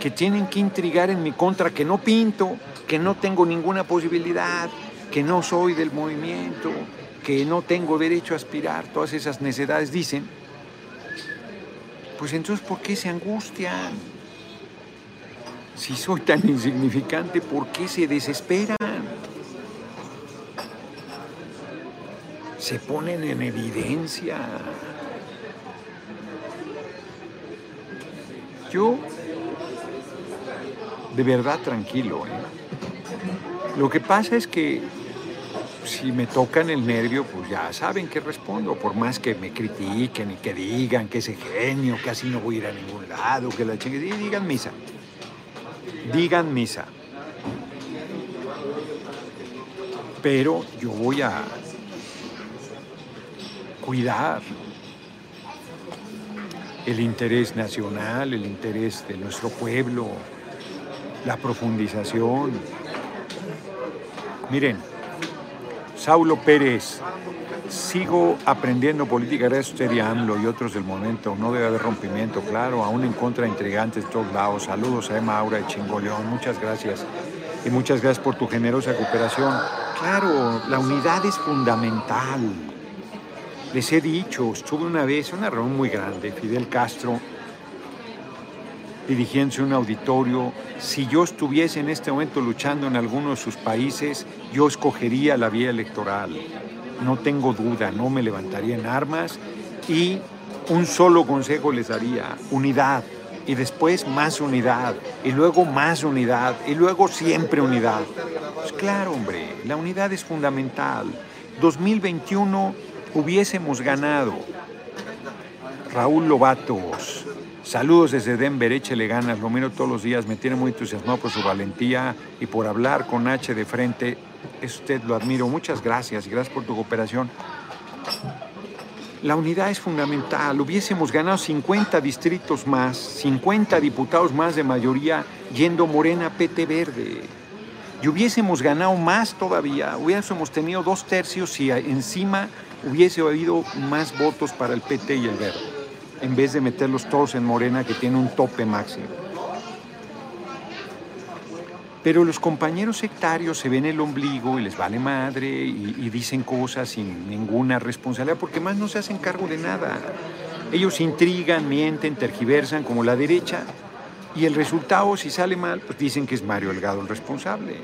Que tienen que intrigar en mi contra, que no pinto, que no tengo ninguna posibilidad, que no soy del movimiento, que no tengo derecho a aspirar, todas esas necesidades dicen, pues entonces ¿por qué se angustian? Si soy tan insignificante, ¿por qué se desesperan? Se ponen en evidencia. Yo, de verdad tranquilo, ¿eh? Lo que pasa es que si me tocan el nervio, pues ya saben que respondo, por más que me critiquen y que digan que ese genio, que así no voy a ir a ningún lado, que la chingue, digan misa. Digan misa. Pero yo voy a cuidar el interés nacional, el interés de nuestro pueblo, la profundización. Miren, Saulo Pérez, sigo aprendiendo política gracias a AMLO y otros del momento. No debe haber rompimiento, claro, aún en contra de intrigantes de todos lados. Saludos a Emma Aura de Chingoleón, muchas gracias. Y muchas gracias por tu generosa cooperación. Claro, la unidad es fundamental. Les he dicho, estuve una vez, una reunión muy grande, Fidel Castro dirigiéndose a un auditorio, si yo estuviese en este momento luchando en alguno de sus países, yo escogería la vía electoral. No tengo duda, no me levantaría en armas y un solo consejo les daría, unidad, y después más unidad, y luego más unidad, y luego siempre unidad. Pues claro, hombre, la unidad es fundamental. 2021 hubiésemos ganado. Raúl Lobatos, Saludos desde Denver, échele ganas, lo miro todos los días, me tiene muy entusiasmado por su valentía y por hablar con H de frente. Es usted, lo admiro. Muchas gracias y gracias por tu cooperación. La unidad es fundamental. Hubiésemos ganado 50 distritos más, 50 diputados más de mayoría yendo Morena PT Verde. Y hubiésemos ganado más todavía. Hubiésemos tenido dos tercios y encima hubiese habido más votos para el PT y el Verde en vez de meterlos todos en Morena que tiene un tope máximo. Pero los compañeros sectarios se ven el ombligo y les vale madre y, dicen cosas sin ninguna responsabilidad porque más no se hacen cargo de nada. Ellos intrigan, mienten, tergiversan como la derecha y el resultado, si sale mal, pues dicen que es Mario Delgado el responsable.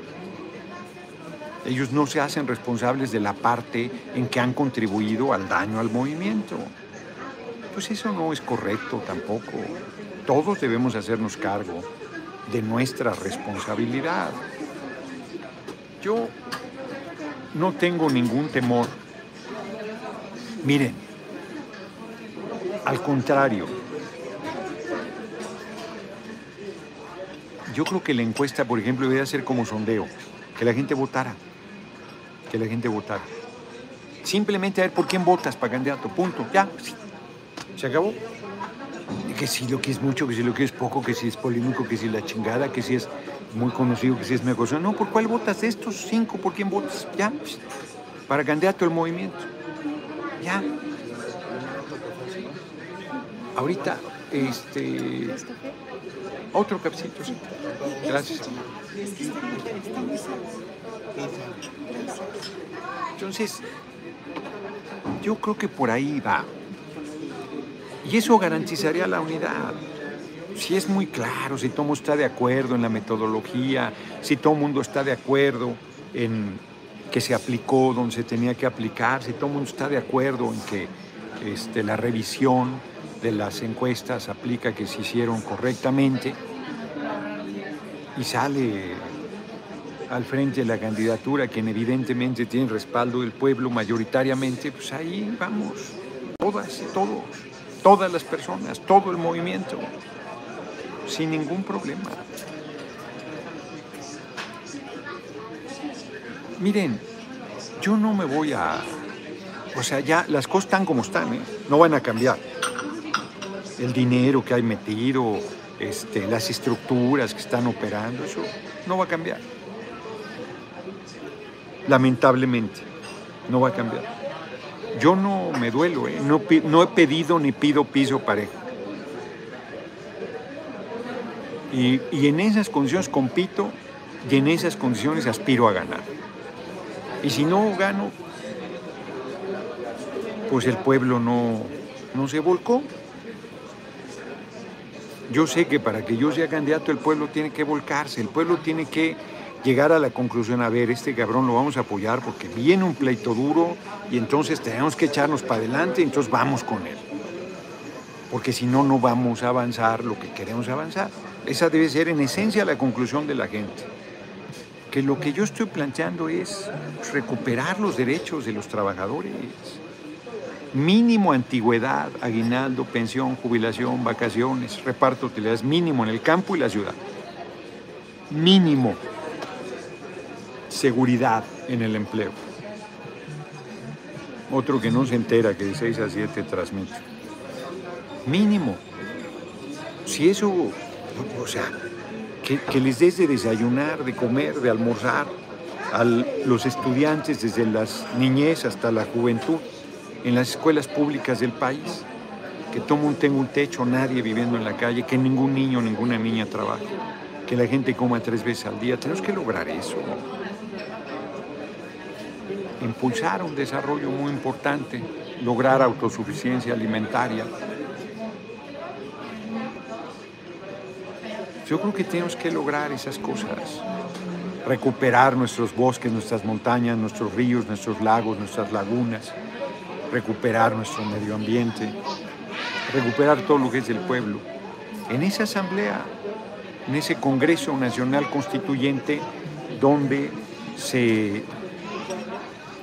Ellos no se hacen responsables de la parte en que han contribuido al daño al movimiento. Pues eso no es correcto tampoco. Todos debemos hacernos cargo de nuestra responsabilidad. Yo no tengo ningún temor. Miren, al contrario, yo creo que la encuesta, por ejemplo, debería ser como sondeo, que la gente votara, que la gente votara. Simplemente a ver por quién votas para candidato, punto, ya, se acabó. Que si lo que es mucho, que si lo que es poco, que si es polémico, que si la chingada, que si es muy conocido, que si es mejor. No, ¿por cuál votas estos cinco? ¿Por quién votas? Ya, para candidato al movimiento. Ya. Ahorita, este. Otro cafecito, sí. Gracias. Entonces, yo creo que por ahí va. Y eso garantizaría la unidad. Si es muy claro, si todo mundo está de acuerdo en la metodología, si todo el mundo está de acuerdo en que se aplicó donde se tenía que aplicar, si todo el mundo está de acuerdo en que este, la revisión de las encuestas aplica que se hicieron correctamente y sale al frente de la candidatura, quien evidentemente tiene respaldo del pueblo mayoritariamente, pues ahí vamos, todas y todos, todas las personas, todo el movimiento, sin ningún problema. Miren, yo no me voy a... O sea, ya las cosas están como están, ¿eh? no van a cambiar. El dinero que hay metido, este, las estructuras que están operando, eso no va a cambiar. Lamentablemente, no va a cambiar. Yo no me duelo, ¿eh? no, he pedido ni pido piso parejo. Y, y en esas condiciones compito y en esas condiciones aspiro a ganar. Y si no gano, pues el pueblo no, no se volcó. Yo sé que para que yo sea candidato el pueblo tiene que volcarse, el pueblo tiene que llegar a la conclusión, a ver, este cabrón lo vamos a apoyar porque viene un pleito duro y entonces tenemos que echarnos para adelante y entonces vamos con él. Porque si no, no vamos a avanzar lo que queremos avanzar. Esa debe ser en esencia la conclusión de la gente que lo que yo estoy planteando es recuperar los derechos de los trabajadores. Mínimo antigüedad, aguinaldo, pensión, jubilación, vacaciones, reparto de utilidades, mínimo en el campo y la ciudad. Mínimo seguridad en el empleo. Otro que no se entera que de 6 a 7 transmite. Mínimo. Si eso, o sea, que, les des de desayunar, de comer, de almorzar a los estudiantes desde las niñez hasta la juventud en las escuelas públicas del país, que todo mundo tenga un techo, nadie viviendo en la calle, que ningún niño, ninguna niña trabaje, que la gente coma tres veces al día. Tenemos que lograr eso. Impulsar un desarrollo muy importante, lograr autosuficiencia alimentaria, Yo creo que tenemos que lograr esas cosas. Recuperar nuestros bosques, nuestras montañas, nuestros ríos, nuestros lagos, nuestras lagunas. Recuperar nuestro medio ambiente. Recuperar todo lo que es del pueblo. En esa asamblea, en ese Congreso Nacional Constituyente, donde se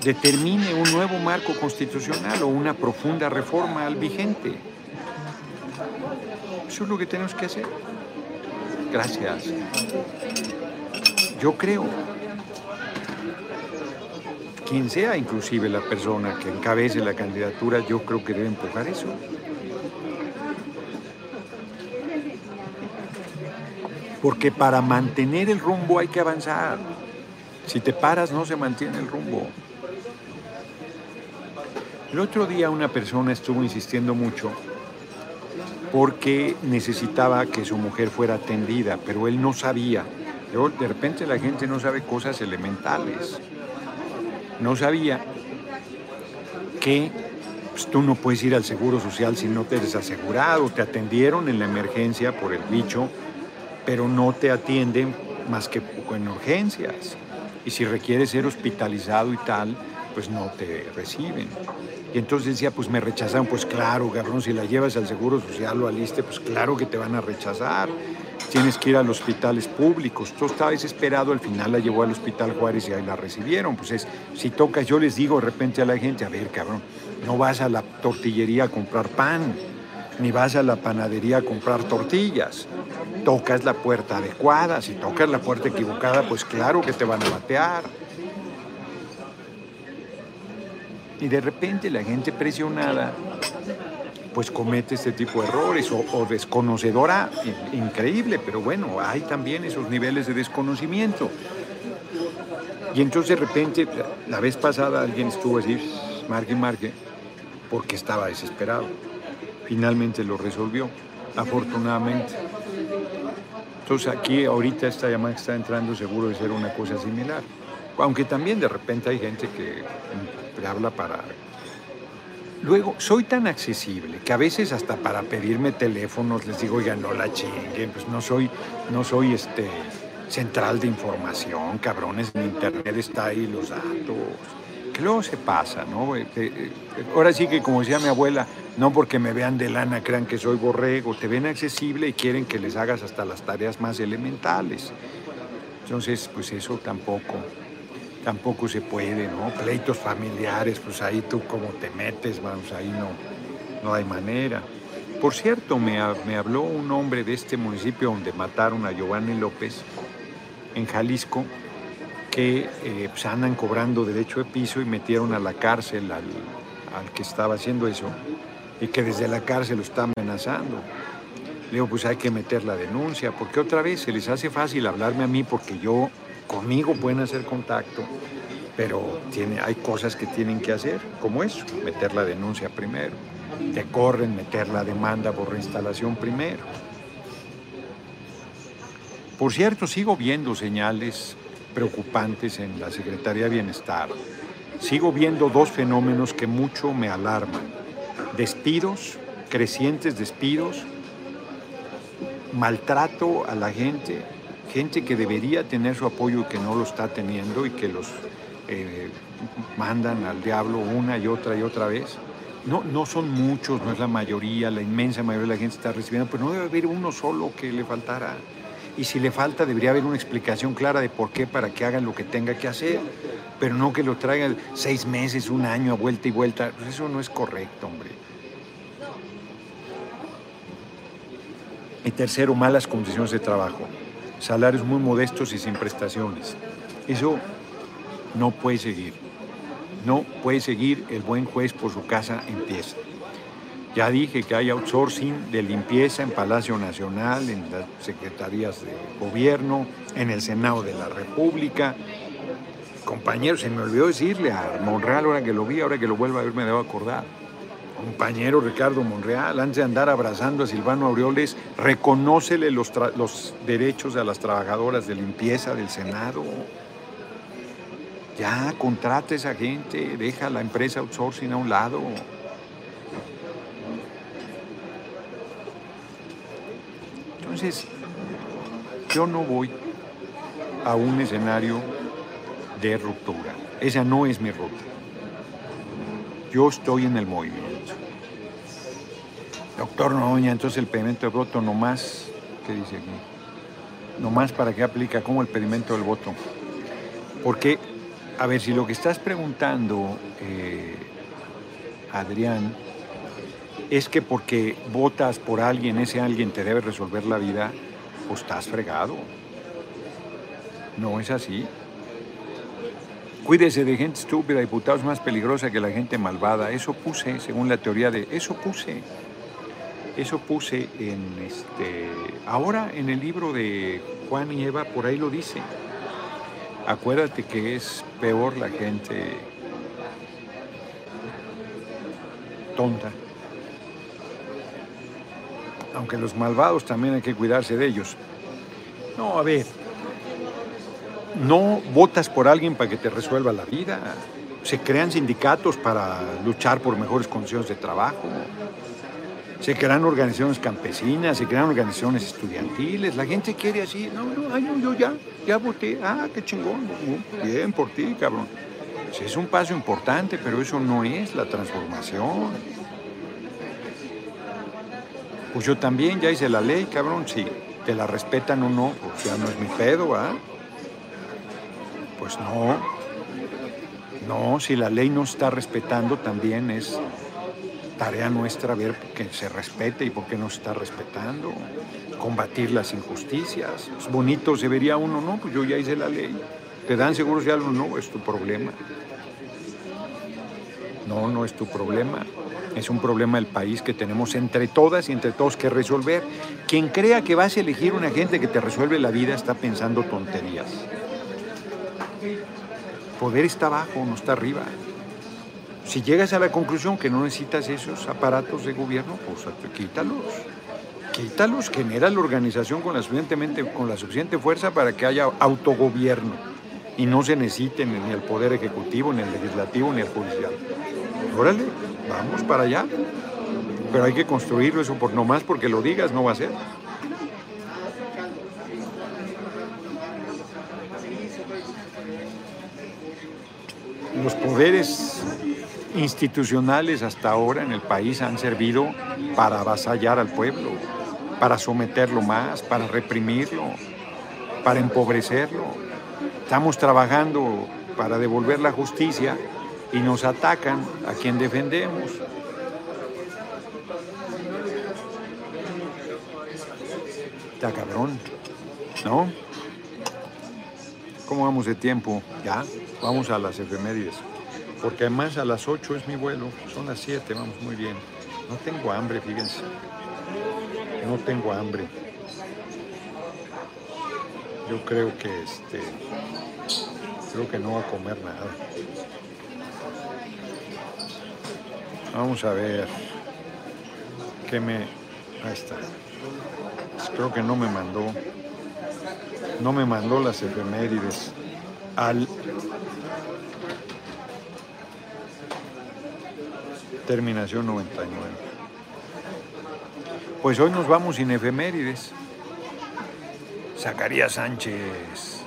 determine un nuevo marco constitucional o una profunda reforma al vigente. Eso es lo que tenemos que hacer. Gracias. Yo creo, quien sea inclusive la persona que encabece la candidatura, yo creo que debe empujar eso. Porque para mantener el rumbo hay que avanzar. Si te paras no se mantiene el rumbo. El otro día una persona estuvo insistiendo mucho porque necesitaba que su mujer fuera atendida, pero él no sabía. De repente la gente no sabe cosas elementales. No sabía que pues, tú no puedes ir al Seguro Social si no te eres asegurado. Te atendieron en la emergencia por el bicho, pero no te atienden más que en urgencias. Y si requieres ser hospitalizado y tal, pues no te reciben. Y entonces decía, pues me rechazaron, pues claro, cabrón, si la llevas al Seguro Social o al ISTE, pues claro que te van a rechazar. Tienes que ir a los hospitales públicos. Tú estaba desesperado, al final la llevó al Hospital Juárez y ahí la recibieron. Pues es, si tocas, yo les digo de repente a la gente, a ver, cabrón, no vas a la tortillería a comprar pan, ni vas a la panadería a comprar tortillas. Tocas la puerta adecuada. Si tocas la puerta equivocada, pues claro que te van a batear. Y de repente la gente presionada pues comete este tipo de errores o, desconocedora, increíble, pero bueno, hay también esos niveles de desconocimiento. Y entonces de repente, la vez pasada alguien estuvo así, marque, marque, porque estaba desesperado. Finalmente lo resolvió, afortunadamente. Entonces aquí ahorita esta llamada está entrando seguro de ser una cosa similar. Aunque también de repente hay gente que habla para... Luego, soy tan accesible que a veces hasta para pedirme teléfonos les digo, oiga, no la chinguen, pues no soy, no soy este central de información, cabrones, en internet está ahí los datos. Que luego se pasa, ¿no? Eh, eh, ahora sí que como decía mi abuela, no porque me vean de lana crean que soy borrego, te ven accesible y quieren que les hagas hasta las tareas más elementales. Entonces, pues eso tampoco, tampoco se puede, ¿no? Pleitos familiares, pues ahí tú como te metes, vamos, ahí no, no hay manera. Por cierto, me, me habló un hombre de este municipio donde mataron a Giovanni López, en Jalisco, que eh, pues andan cobrando derecho de piso y metieron a la cárcel al, al, que estaba haciendo eso y que desde la cárcel lo está amenazando. Le digo, pues hay que meter la denuncia, porque otra vez se les hace fácil hablarme a mí porque yo, conmigo pueden hacer contacto, pero tiene, hay cosas que tienen que hacer, como eso, meter la denuncia primero. Te corren meter la demanda por reinstalación primero. Por cierto, sigo viendo señales preocupantes en la Secretaría de Bienestar. Sigo viendo dos fenómenos que mucho me alarman. Despidos, crecientes despidos, maltrato a la gente, gente que debería tener su apoyo y que no lo está teniendo y que los eh, mandan al diablo una y otra y otra vez. No, no son muchos, no es la mayoría, la inmensa mayoría de la gente está recibiendo, pero no debe haber uno solo que le faltara y si le falta debería haber una explicación clara de por qué para que hagan lo que tenga que hacer, pero no que lo traigan seis meses, un año a vuelta y vuelta. Eso no es correcto, hombre. Y tercero, malas condiciones de trabajo, salarios muy modestos y sin prestaciones. Eso no puede seguir. No puede seguir, el buen juez por su casa empieza. Ya dije que hay outsourcing de limpieza en Palacio Nacional, en las secretarías de gobierno, en el Senado de la República. Compañero, se me olvidó decirle a Monreal, ahora que lo vi, ahora que lo vuelva a ver, me debo acordar. Compañero Ricardo Monreal, antes de andar abrazando a Silvano Aureoles, reconócele los, derechos a las trabajadoras de limpieza del Senado. Ya, contrate a esa gente, deja la empresa outsourcing a un lado. Entonces, yo no voy a un escenario de ruptura. Esa no es mi ruta. Yo estoy en el movimiento. Doctor Noroña, entonces el pedimento de voto nomás, ¿qué dice aquí? Nomás para qué aplica como el pedimento del voto. Porque, a ver, si lo que estás preguntando, eh, Adrián, es que porque votas por alguien, ese alguien te debe resolver la vida, pues estás fregado. No es así. Cuídese de gente estúpida, diputados más peligrosa que la gente malvada. Eso puse, según la teoría de... Eso puse. Eso puse en este... Ahora en el libro de Juan y Eva, por ahí lo dice. Acuérdate que es peor la gente tonta aunque los malvados también hay que cuidarse de ellos. No, a ver, no votas por alguien para que te resuelva la vida. Se crean sindicatos para luchar por mejores condiciones de trabajo. Se crean organizaciones campesinas, se crean organizaciones estudiantiles. La gente quiere así. No, no, ay, yo ya, ya voté. Ah, qué chingón. Bien por ti, cabrón. Sí, es un paso importante, pero eso no es la transformación. Pues yo también ya hice la ley, cabrón. Si te la respetan o no, pues ya no es mi pedo, ¿ah? Pues no. No, si la ley no está respetando, también es tarea nuestra ver que se respete y por qué no se está respetando. Combatir las injusticias. Es bonito, se vería uno, no, pues yo ya hice la ley. ¿Te dan seguro si algo no? Es tu problema. No, no es tu problema. Es un problema del país que tenemos entre todas y entre todos que resolver. Quien crea que vas a elegir una gente que te resuelve la vida está pensando tonterías. Poder está abajo, no está arriba. Si llegas a la conclusión que no necesitas esos aparatos de gobierno, pues quítalos. Quítalos, genera la organización con la, suficientemente, con la suficiente fuerza para que haya autogobierno y no se necesite ni el poder ejecutivo, ni el legislativo, ni el judicial. Órale, vamos para allá. Pero hay que construirlo eso por nomás porque lo digas, no va a ser. Los poderes institucionales hasta ahora en el país han servido para avasallar al pueblo, para someterlo más, para reprimirlo. para empobrecerlo. Estamos trabajando para devolver la justicia y nos atacan a quien defendemos. Está cabrón, ¿no? ¿Cómo vamos de tiempo? Ya, vamos a las efemérides. Porque además a las 8 es mi vuelo, son las 7, vamos muy bien. No tengo hambre, fíjense. No tengo hambre. Yo creo que este. Creo que no va a comer nada. Vamos a ver. ¿Qué me. Ahí está. Creo que no me mandó. No me mandó las efemérides al terminación 99. Pues hoy nos vamos sin efemérides. Zacarías Sánchez,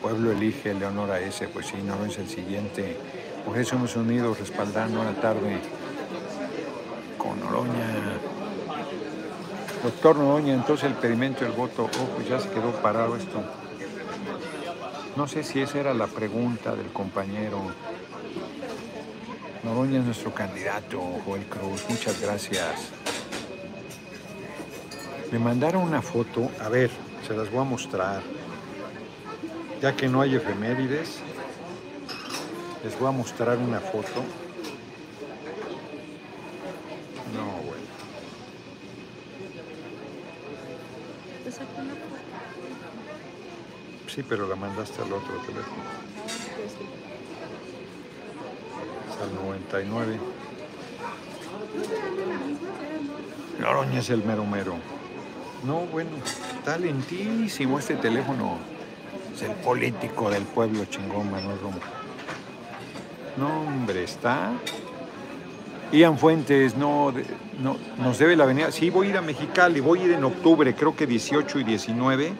pueblo elige Leonora S. Pues sí, no es el siguiente. Por eso hemos unido respaldando la tarde con Noroña. Doctor Noroña, entonces el pedimento del voto, oh, pues ya se quedó parado esto. No sé si esa era la pregunta del compañero. Noroña es nuestro candidato, Joel Cruz. Muchas gracias. Me mandaron una foto, a ver, se las voy a mostrar. Ya que no hay efemérides, les voy a mostrar una foto. No, foto. Sí, pero la mandaste al otro teléfono. Pues sí. Es al 99. Noroña es el mero mero. No, bueno, está lentísimo este teléfono. Es el político del pueblo chingón, Manuel Romo. No, hombre, está. Ian Fuentes, no, no, nos debe la avenida. Sí, voy a ir a Mexicali, voy a ir en octubre, creo que 18 y 19.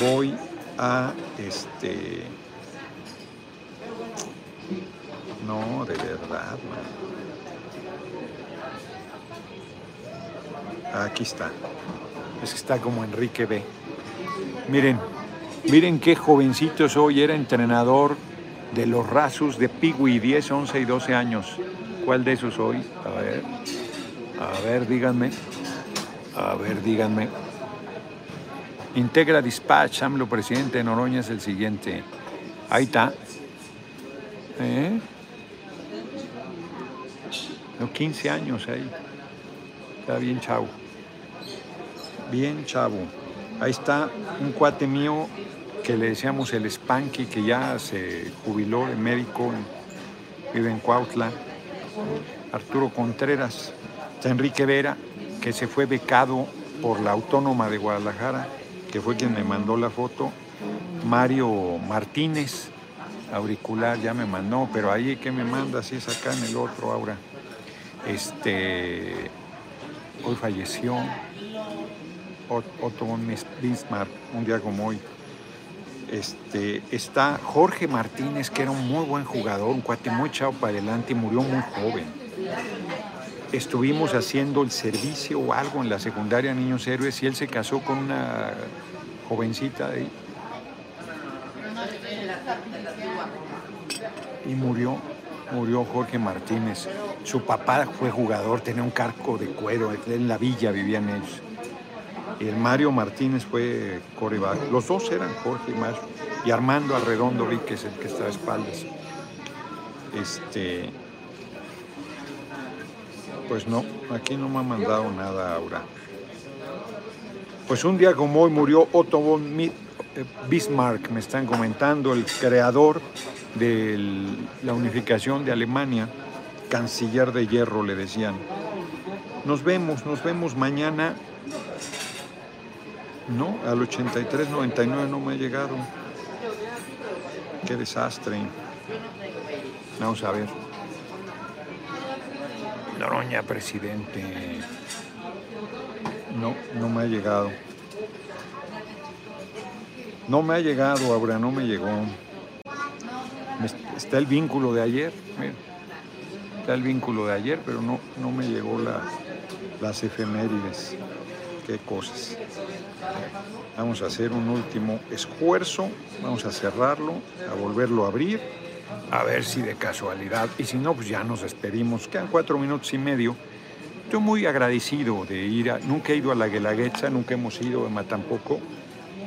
Voy a este. No, de verdad, no. Aquí está. Es que está como Enrique B. Miren, miren qué jovencito soy. Era entrenador de los Rasus de Pigui, 10, 11 y 12 años. ¿Cuál de esos soy? A ver. A ver, díganme. A ver, díganme. Integra Dispatch, AMLO, presidente de Noroña, es el siguiente. Ahí está. ¿Eh? No, 15 años ahí. Está bien chavo. Bien chavo. Ahí está un cuate mío que le decíamos el Spanky, que ya se jubiló de médico, vive en Cuautla. Arturo Contreras. Está Enrique Vera, que se fue becado por la Autónoma de Guadalajara, que fue quien me mandó la foto. Mario Martínez, auricular, ya me mandó, pero ahí que me manda, si es acá en el otro, Aura. Este, hoy falleció Ot- Otto Bismarck, un día como hoy. Este, está Jorge Martínez, que era un muy buen jugador, un cuate muy echado para adelante y murió muy joven. Estuvimos haciendo el servicio o algo en la secundaria Niños Héroes y él se casó con una jovencita de ahí. Y murió, murió Jorge Martínez. Su papá fue jugador, tenía un carco de cuero, en la villa vivían ellos. El Mario Martínez fue coreback. Los dos eran Jorge y Mario. Y Armando Arredondo que es el que está a espaldas. Este. Pues no, aquí no me ha mandado nada ahora. Pues un día como hoy murió Otto von Mi- eh, Bismarck, me están comentando, el creador de la unificación de Alemania, canciller de hierro le decían. Nos vemos, nos vemos mañana no, al 83-99 no me ha llegado. Qué desastre. Vamos a ver. Noroña, presidente. No, no me ha llegado. No me ha llegado, ahora no me llegó. Está el vínculo de ayer. mira. Está el vínculo de ayer, pero no, no me llegó la- las efemérides. Qué cosas. Vamos a hacer un último esfuerzo, vamos a cerrarlo, a volverlo a abrir, a ver si de casualidad, y si no, pues ya nos despedimos. Quedan cuatro minutos y medio. Estoy muy agradecido de ir a, nunca he ido a la Guelaguetza, nunca hemos ido a tampoco.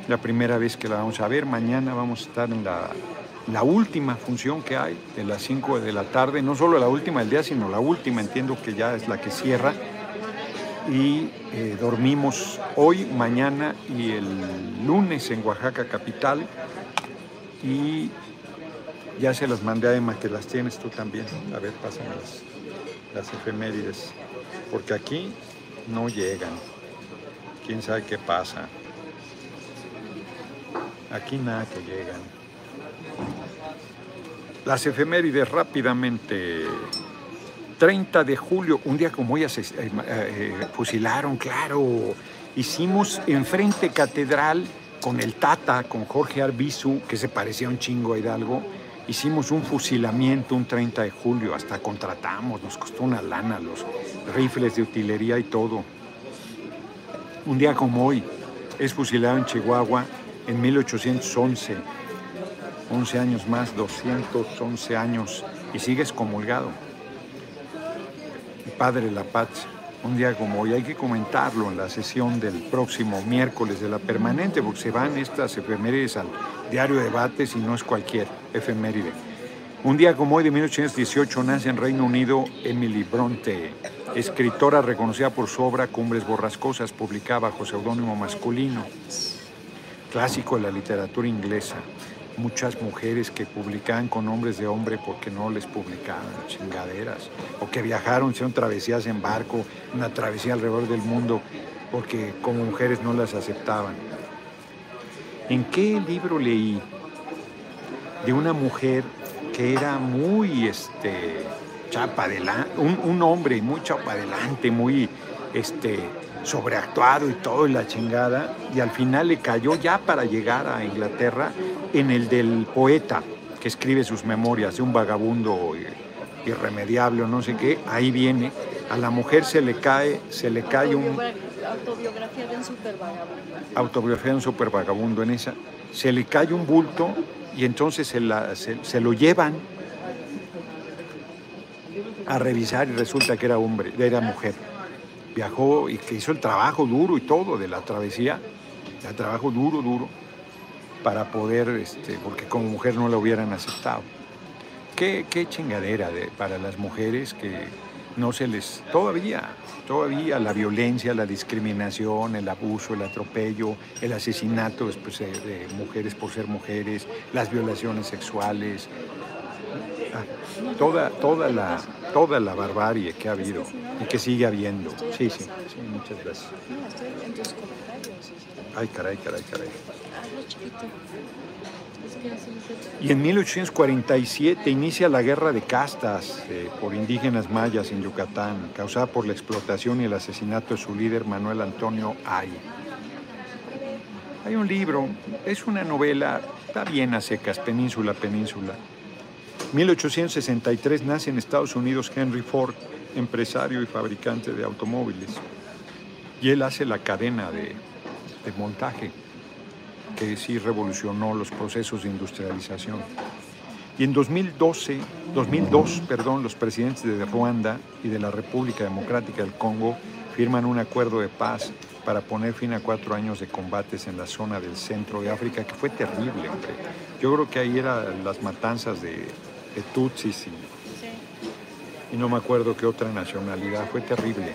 La primera vez que la vamos a ver, mañana vamos a estar en la, la última función que hay, de las 5 de la tarde, no solo la última del día, sino la última, entiendo que ya es la que cierra y eh, dormimos hoy, mañana y el lunes en Oaxaca capital y ya se las mandé a Emma que las tienes tú también. A ver, pásame las, las efemérides, porque aquí no llegan. ¿Quién sabe qué pasa? Aquí nada que llegan. Las efemérides rápidamente. 30 de julio, un día como hoy, eh, eh, fusilaron, claro. Hicimos enfrente catedral con el Tata, con Jorge Arbizu, que se parecía un chingo a Hidalgo. Hicimos un fusilamiento un 30 de julio, hasta contratamos, nos costó una lana los rifles de utilería y todo. Un día como hoy, es fusilado en Chihuahua en 1811. 11 años más, 211 años, y sigue excomulgado padre La Paz, un día como hoy. Hay que comentarlo en la sesión del próximo miércoles de la permanente, porque se van estas efemérides al diario de debates y no es cualquier efeméride. Un día como hoy de 1818 nace en Reino Unido Emily Bronte, escritora reconocida por su obra Cumbres Borrascosas, publicada bajo seudónimo masculino, clásico de la literatura inglesa muchas mujeres que publicaban con nombres de hombre porque no les publicaban chingaderas, o que viajaron, hicieron travesías en barco, una travesía alrededor del mundo, porque como mujeres no las aceptaban. ¿En qué libro leí de una mujer que era muy este, chapa adelante, un, hombre muy chapa adelante, muy este, sobreactuado y todo y la chingada, y al final le cayó ya para llegar a Inglaterra en el del poeta que escribe sus memorias de un vagabundo irremediable o no sé qué, ahí viene, a la mujer se le cae, se le cae un... Autobiografía de un supervagabundo. Autobiografía de un supervagabundo en esa, se le cae un bulto y entonces se, la, se lo llevan a revisar y resulta que era hombre, era mujer viajó y que hizo el trabajo duro y todo de la travesía, el trabajo duro, duro, para poder, este, porque como mujer no la hubieran aceptado. Qué, qué chingadera de, para las mujeres que no se les, todavía, todavía la violencia, la discriminación, el abuso, el atropello, el asesinato después de mujeres por ser mujeres, las violaciones sexuales, toda, toda, la, toda la barbarie que ha habido y que sigue habiendo. Sí, sí, sí, muchas gracias. Ay, caray, caray, caray. Y en 1847 inicia la guerra de castas eh, por indígenas mayas en Yucatán, causada por la explotación y el asesinato de su líder Manuel Antonio Ay. Hay un libro, es una novela, está bien a secas, Península, Península, 1863 nace en Estados Unidos Henry Ford, empresario y fabricante de automóviles. Y él hace la cadena de, montaje que sí revolucionó los procesos de industrialización. Y en 2012, 2002, perdón, los presidentes de Ruanda y de la República Democrática del Congo firman un acuerdo de paz para poner fin a cuatro años de combates en la zona del centro de África, que fue terrible, hombre. Yo creo que ahí eran las matanzas de, de Tutsis y, y no me acuerdo qué otra nacionalidad. Fue terrible.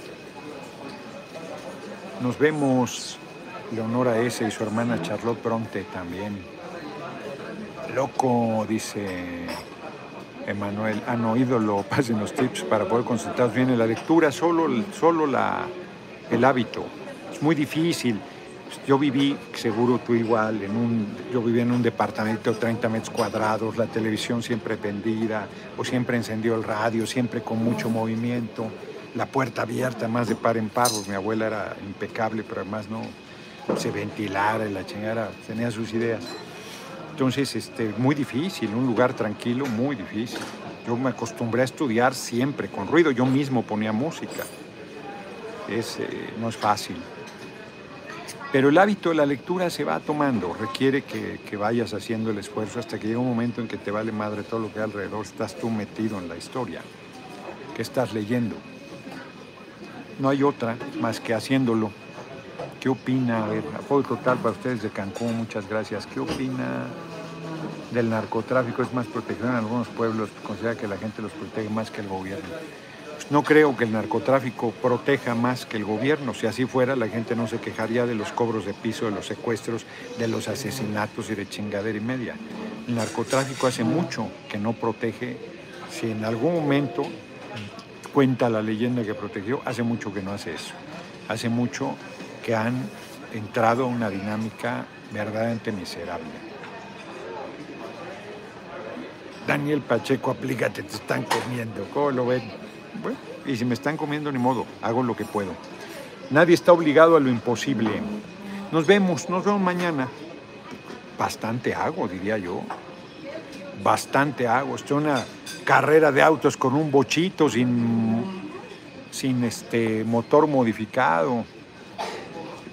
Nos vemos Leonora S. y su hermana Charlotte Bronte también. Loco, dice Emanuel. Han oído lo pasen los tips para poder consultar bien la lectura, solo, solo la, el hábito. Es muy difícil. Yo viví, seguro tú igual, en un, yo vivía en un departamento de 30 metros cuadrados, la televisión siempre prendida, o siempre encendió el radio, siempre con mucho movimiento, la puerta abierta, más de par en par, pues mi abuela era impecable, pero además no se ventilara la chingara, tenía sus ideas. Entonces, este, muy difícil, un lugar tranquilo, muy difícil. Yo me acostumbré a estudiar siempre con ruido, yo mismo ponía música. Es, eh, no es fácil. Pero el hábito de la lectura se va tomando, requiere que, vayas haciendo el esfuerzo hasta que llega un momento en que te vale madre todo lo que hay alrededor, estás tú metido en la historia que estás leyendo. No hay otra más que haciéndolo. ¿Qué opina? A ver, apoyo total para ustedes de Cancún, muchas gracias. ¿Qué opina del narcotráfico? Es más protegido en algunos pueblos, considera que la gente los protege más que el gobierno. No creo que el narcotráfico proteja más que el gobierno. Si así fuera, la gente no se quejaría de los cobros de piso, de los secuestros, de los asesinatos y de chingadera y media. El narcotráfico hace mucho que no protege. Si en algún momento cuenta la leyenda que protegió, hace mucho que no hace eso. Hace mucho que han entrado a una dinámica verdaderamente miserable. Daniel Pacheco, aplícate, te están comiendo. ¿Cómo lo ven? Bueno, y si me están comiendo, ni modo, hago lo que puedo. Nadie está obligado a lo imposible. Nos vemos, nos vemos mañana. Bastante hago, diría yo. Bastante hago. Esto es una carrera de autos con un bochito sin, sin este motor modificado.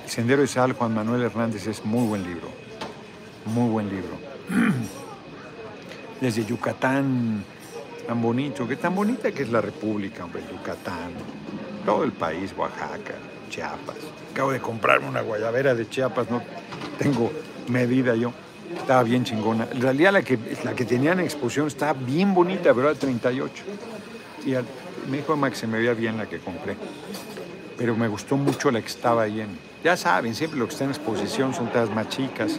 Sendero de Sal, Juan Manuel Hernández, es muy buen libro. Muy buen libro. Desde Yucatán, tan bonito, que tan bonita que es la República, hombre, Yucatán. Todo el país, Oaxaca, Chiapas. Acabo de comprarme una guayabera de Chiapas, no tengo medida yo. Estaba bien chingona. En realidad la que, la que tenían en exposición estaba bien bonita, pero era 38. Y al, me dijo Max se me veía bien la que compré. Pero me gustó mucho la que estaba ahí en... Ya saben, siempre lo que está en exposición son todas más chicas,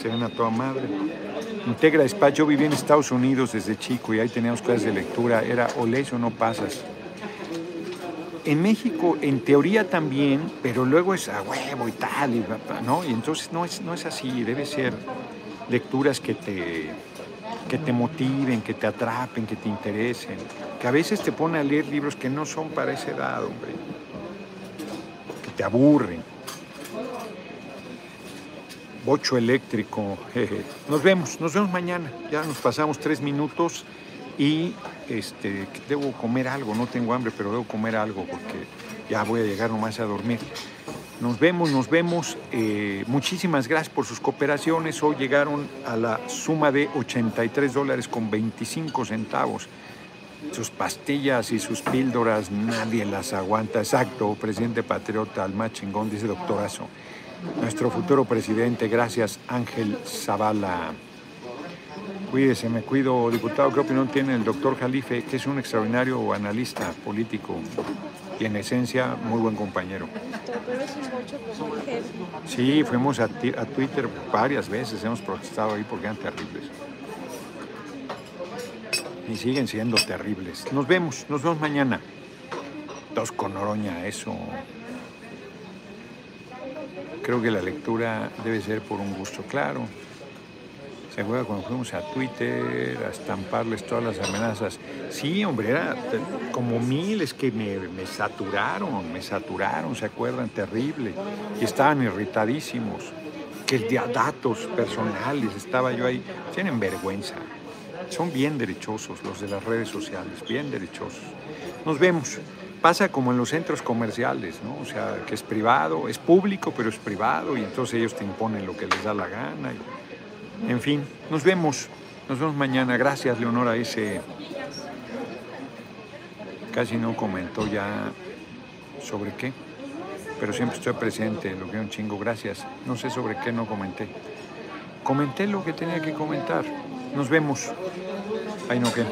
se ven a toda madre. Integra Despacho, yo viví en Estados Unidos desde chico y ahí teníamos clases de lectura, era o lees o no pasas. En México, en teoría también, pero luego es a huevo y tal, y, ¿no? Entonces no es, no es así, debe ser lecturas que te, que te motiven, que te atrapen, que te interesen, que a veces te ponen a leer libros que no son para esa edad, hombre, que te aburren. Bocho eléctrico, nos vemos, nos vemos mañana, ya nos pasamos tres minutos y este, debo comer algo, no tengo hambre, pero debo comer algo porque ya voy a llegar nomás a dormir. Nos vemos, nos vemos. Eh, muchísimas gracias por sus cooperaciones. Hoy llegaron a la suma de 83 dólares con 25 centavos. Sus pastillas y sus píldoras nadie las aguanta. Exacto, presidente patriota, al más chingón, dice doctorazo. Nuestro futuro presidente, gracias Ángel Zavala. Cuídese, me cuido. Diputado, ¿qué opinión tiene el doctor Jalife, que es un extraordinario analista político y en esencia muy buen compañero? Sí, fuimos a, a Twitter varias veces, hemos protestado ahí porque eran terribles. Y siguen siendo terribles. Nos vemos, nos vemos mañana. Dos con Oroña, eso. Creo que la lectura debe ser por un gusto claro. ¿Se acuerda cuando fuimos a Twitter a estamparles todas las amenazas? Sí, hombre, era como miles que me, saturaron, me saturaron, ¿se acuerdan? Terrible. Y estaban irritadísimos. Que datos personales, estaba yo ahí. Tienen vergüenza. Son bien derechosos los de las redes sociales, bien derechosos. Nos vemos. Pasa como en los centros comerciales, ¿no? O sea, que es privado, es público, pero es privado y entonces ellos te imponen lo que les da la gana. En fin, nos vemos. Nos vemos mañana. Gracias, Leonora. Ese casi no comentó ya sobre qué, pero siempre estoy presente, lo que un chingo. Gracias. No sé sobre qué no comenté. Comenté lo que tenía que comentar. Nos vemos. Ahí no qué.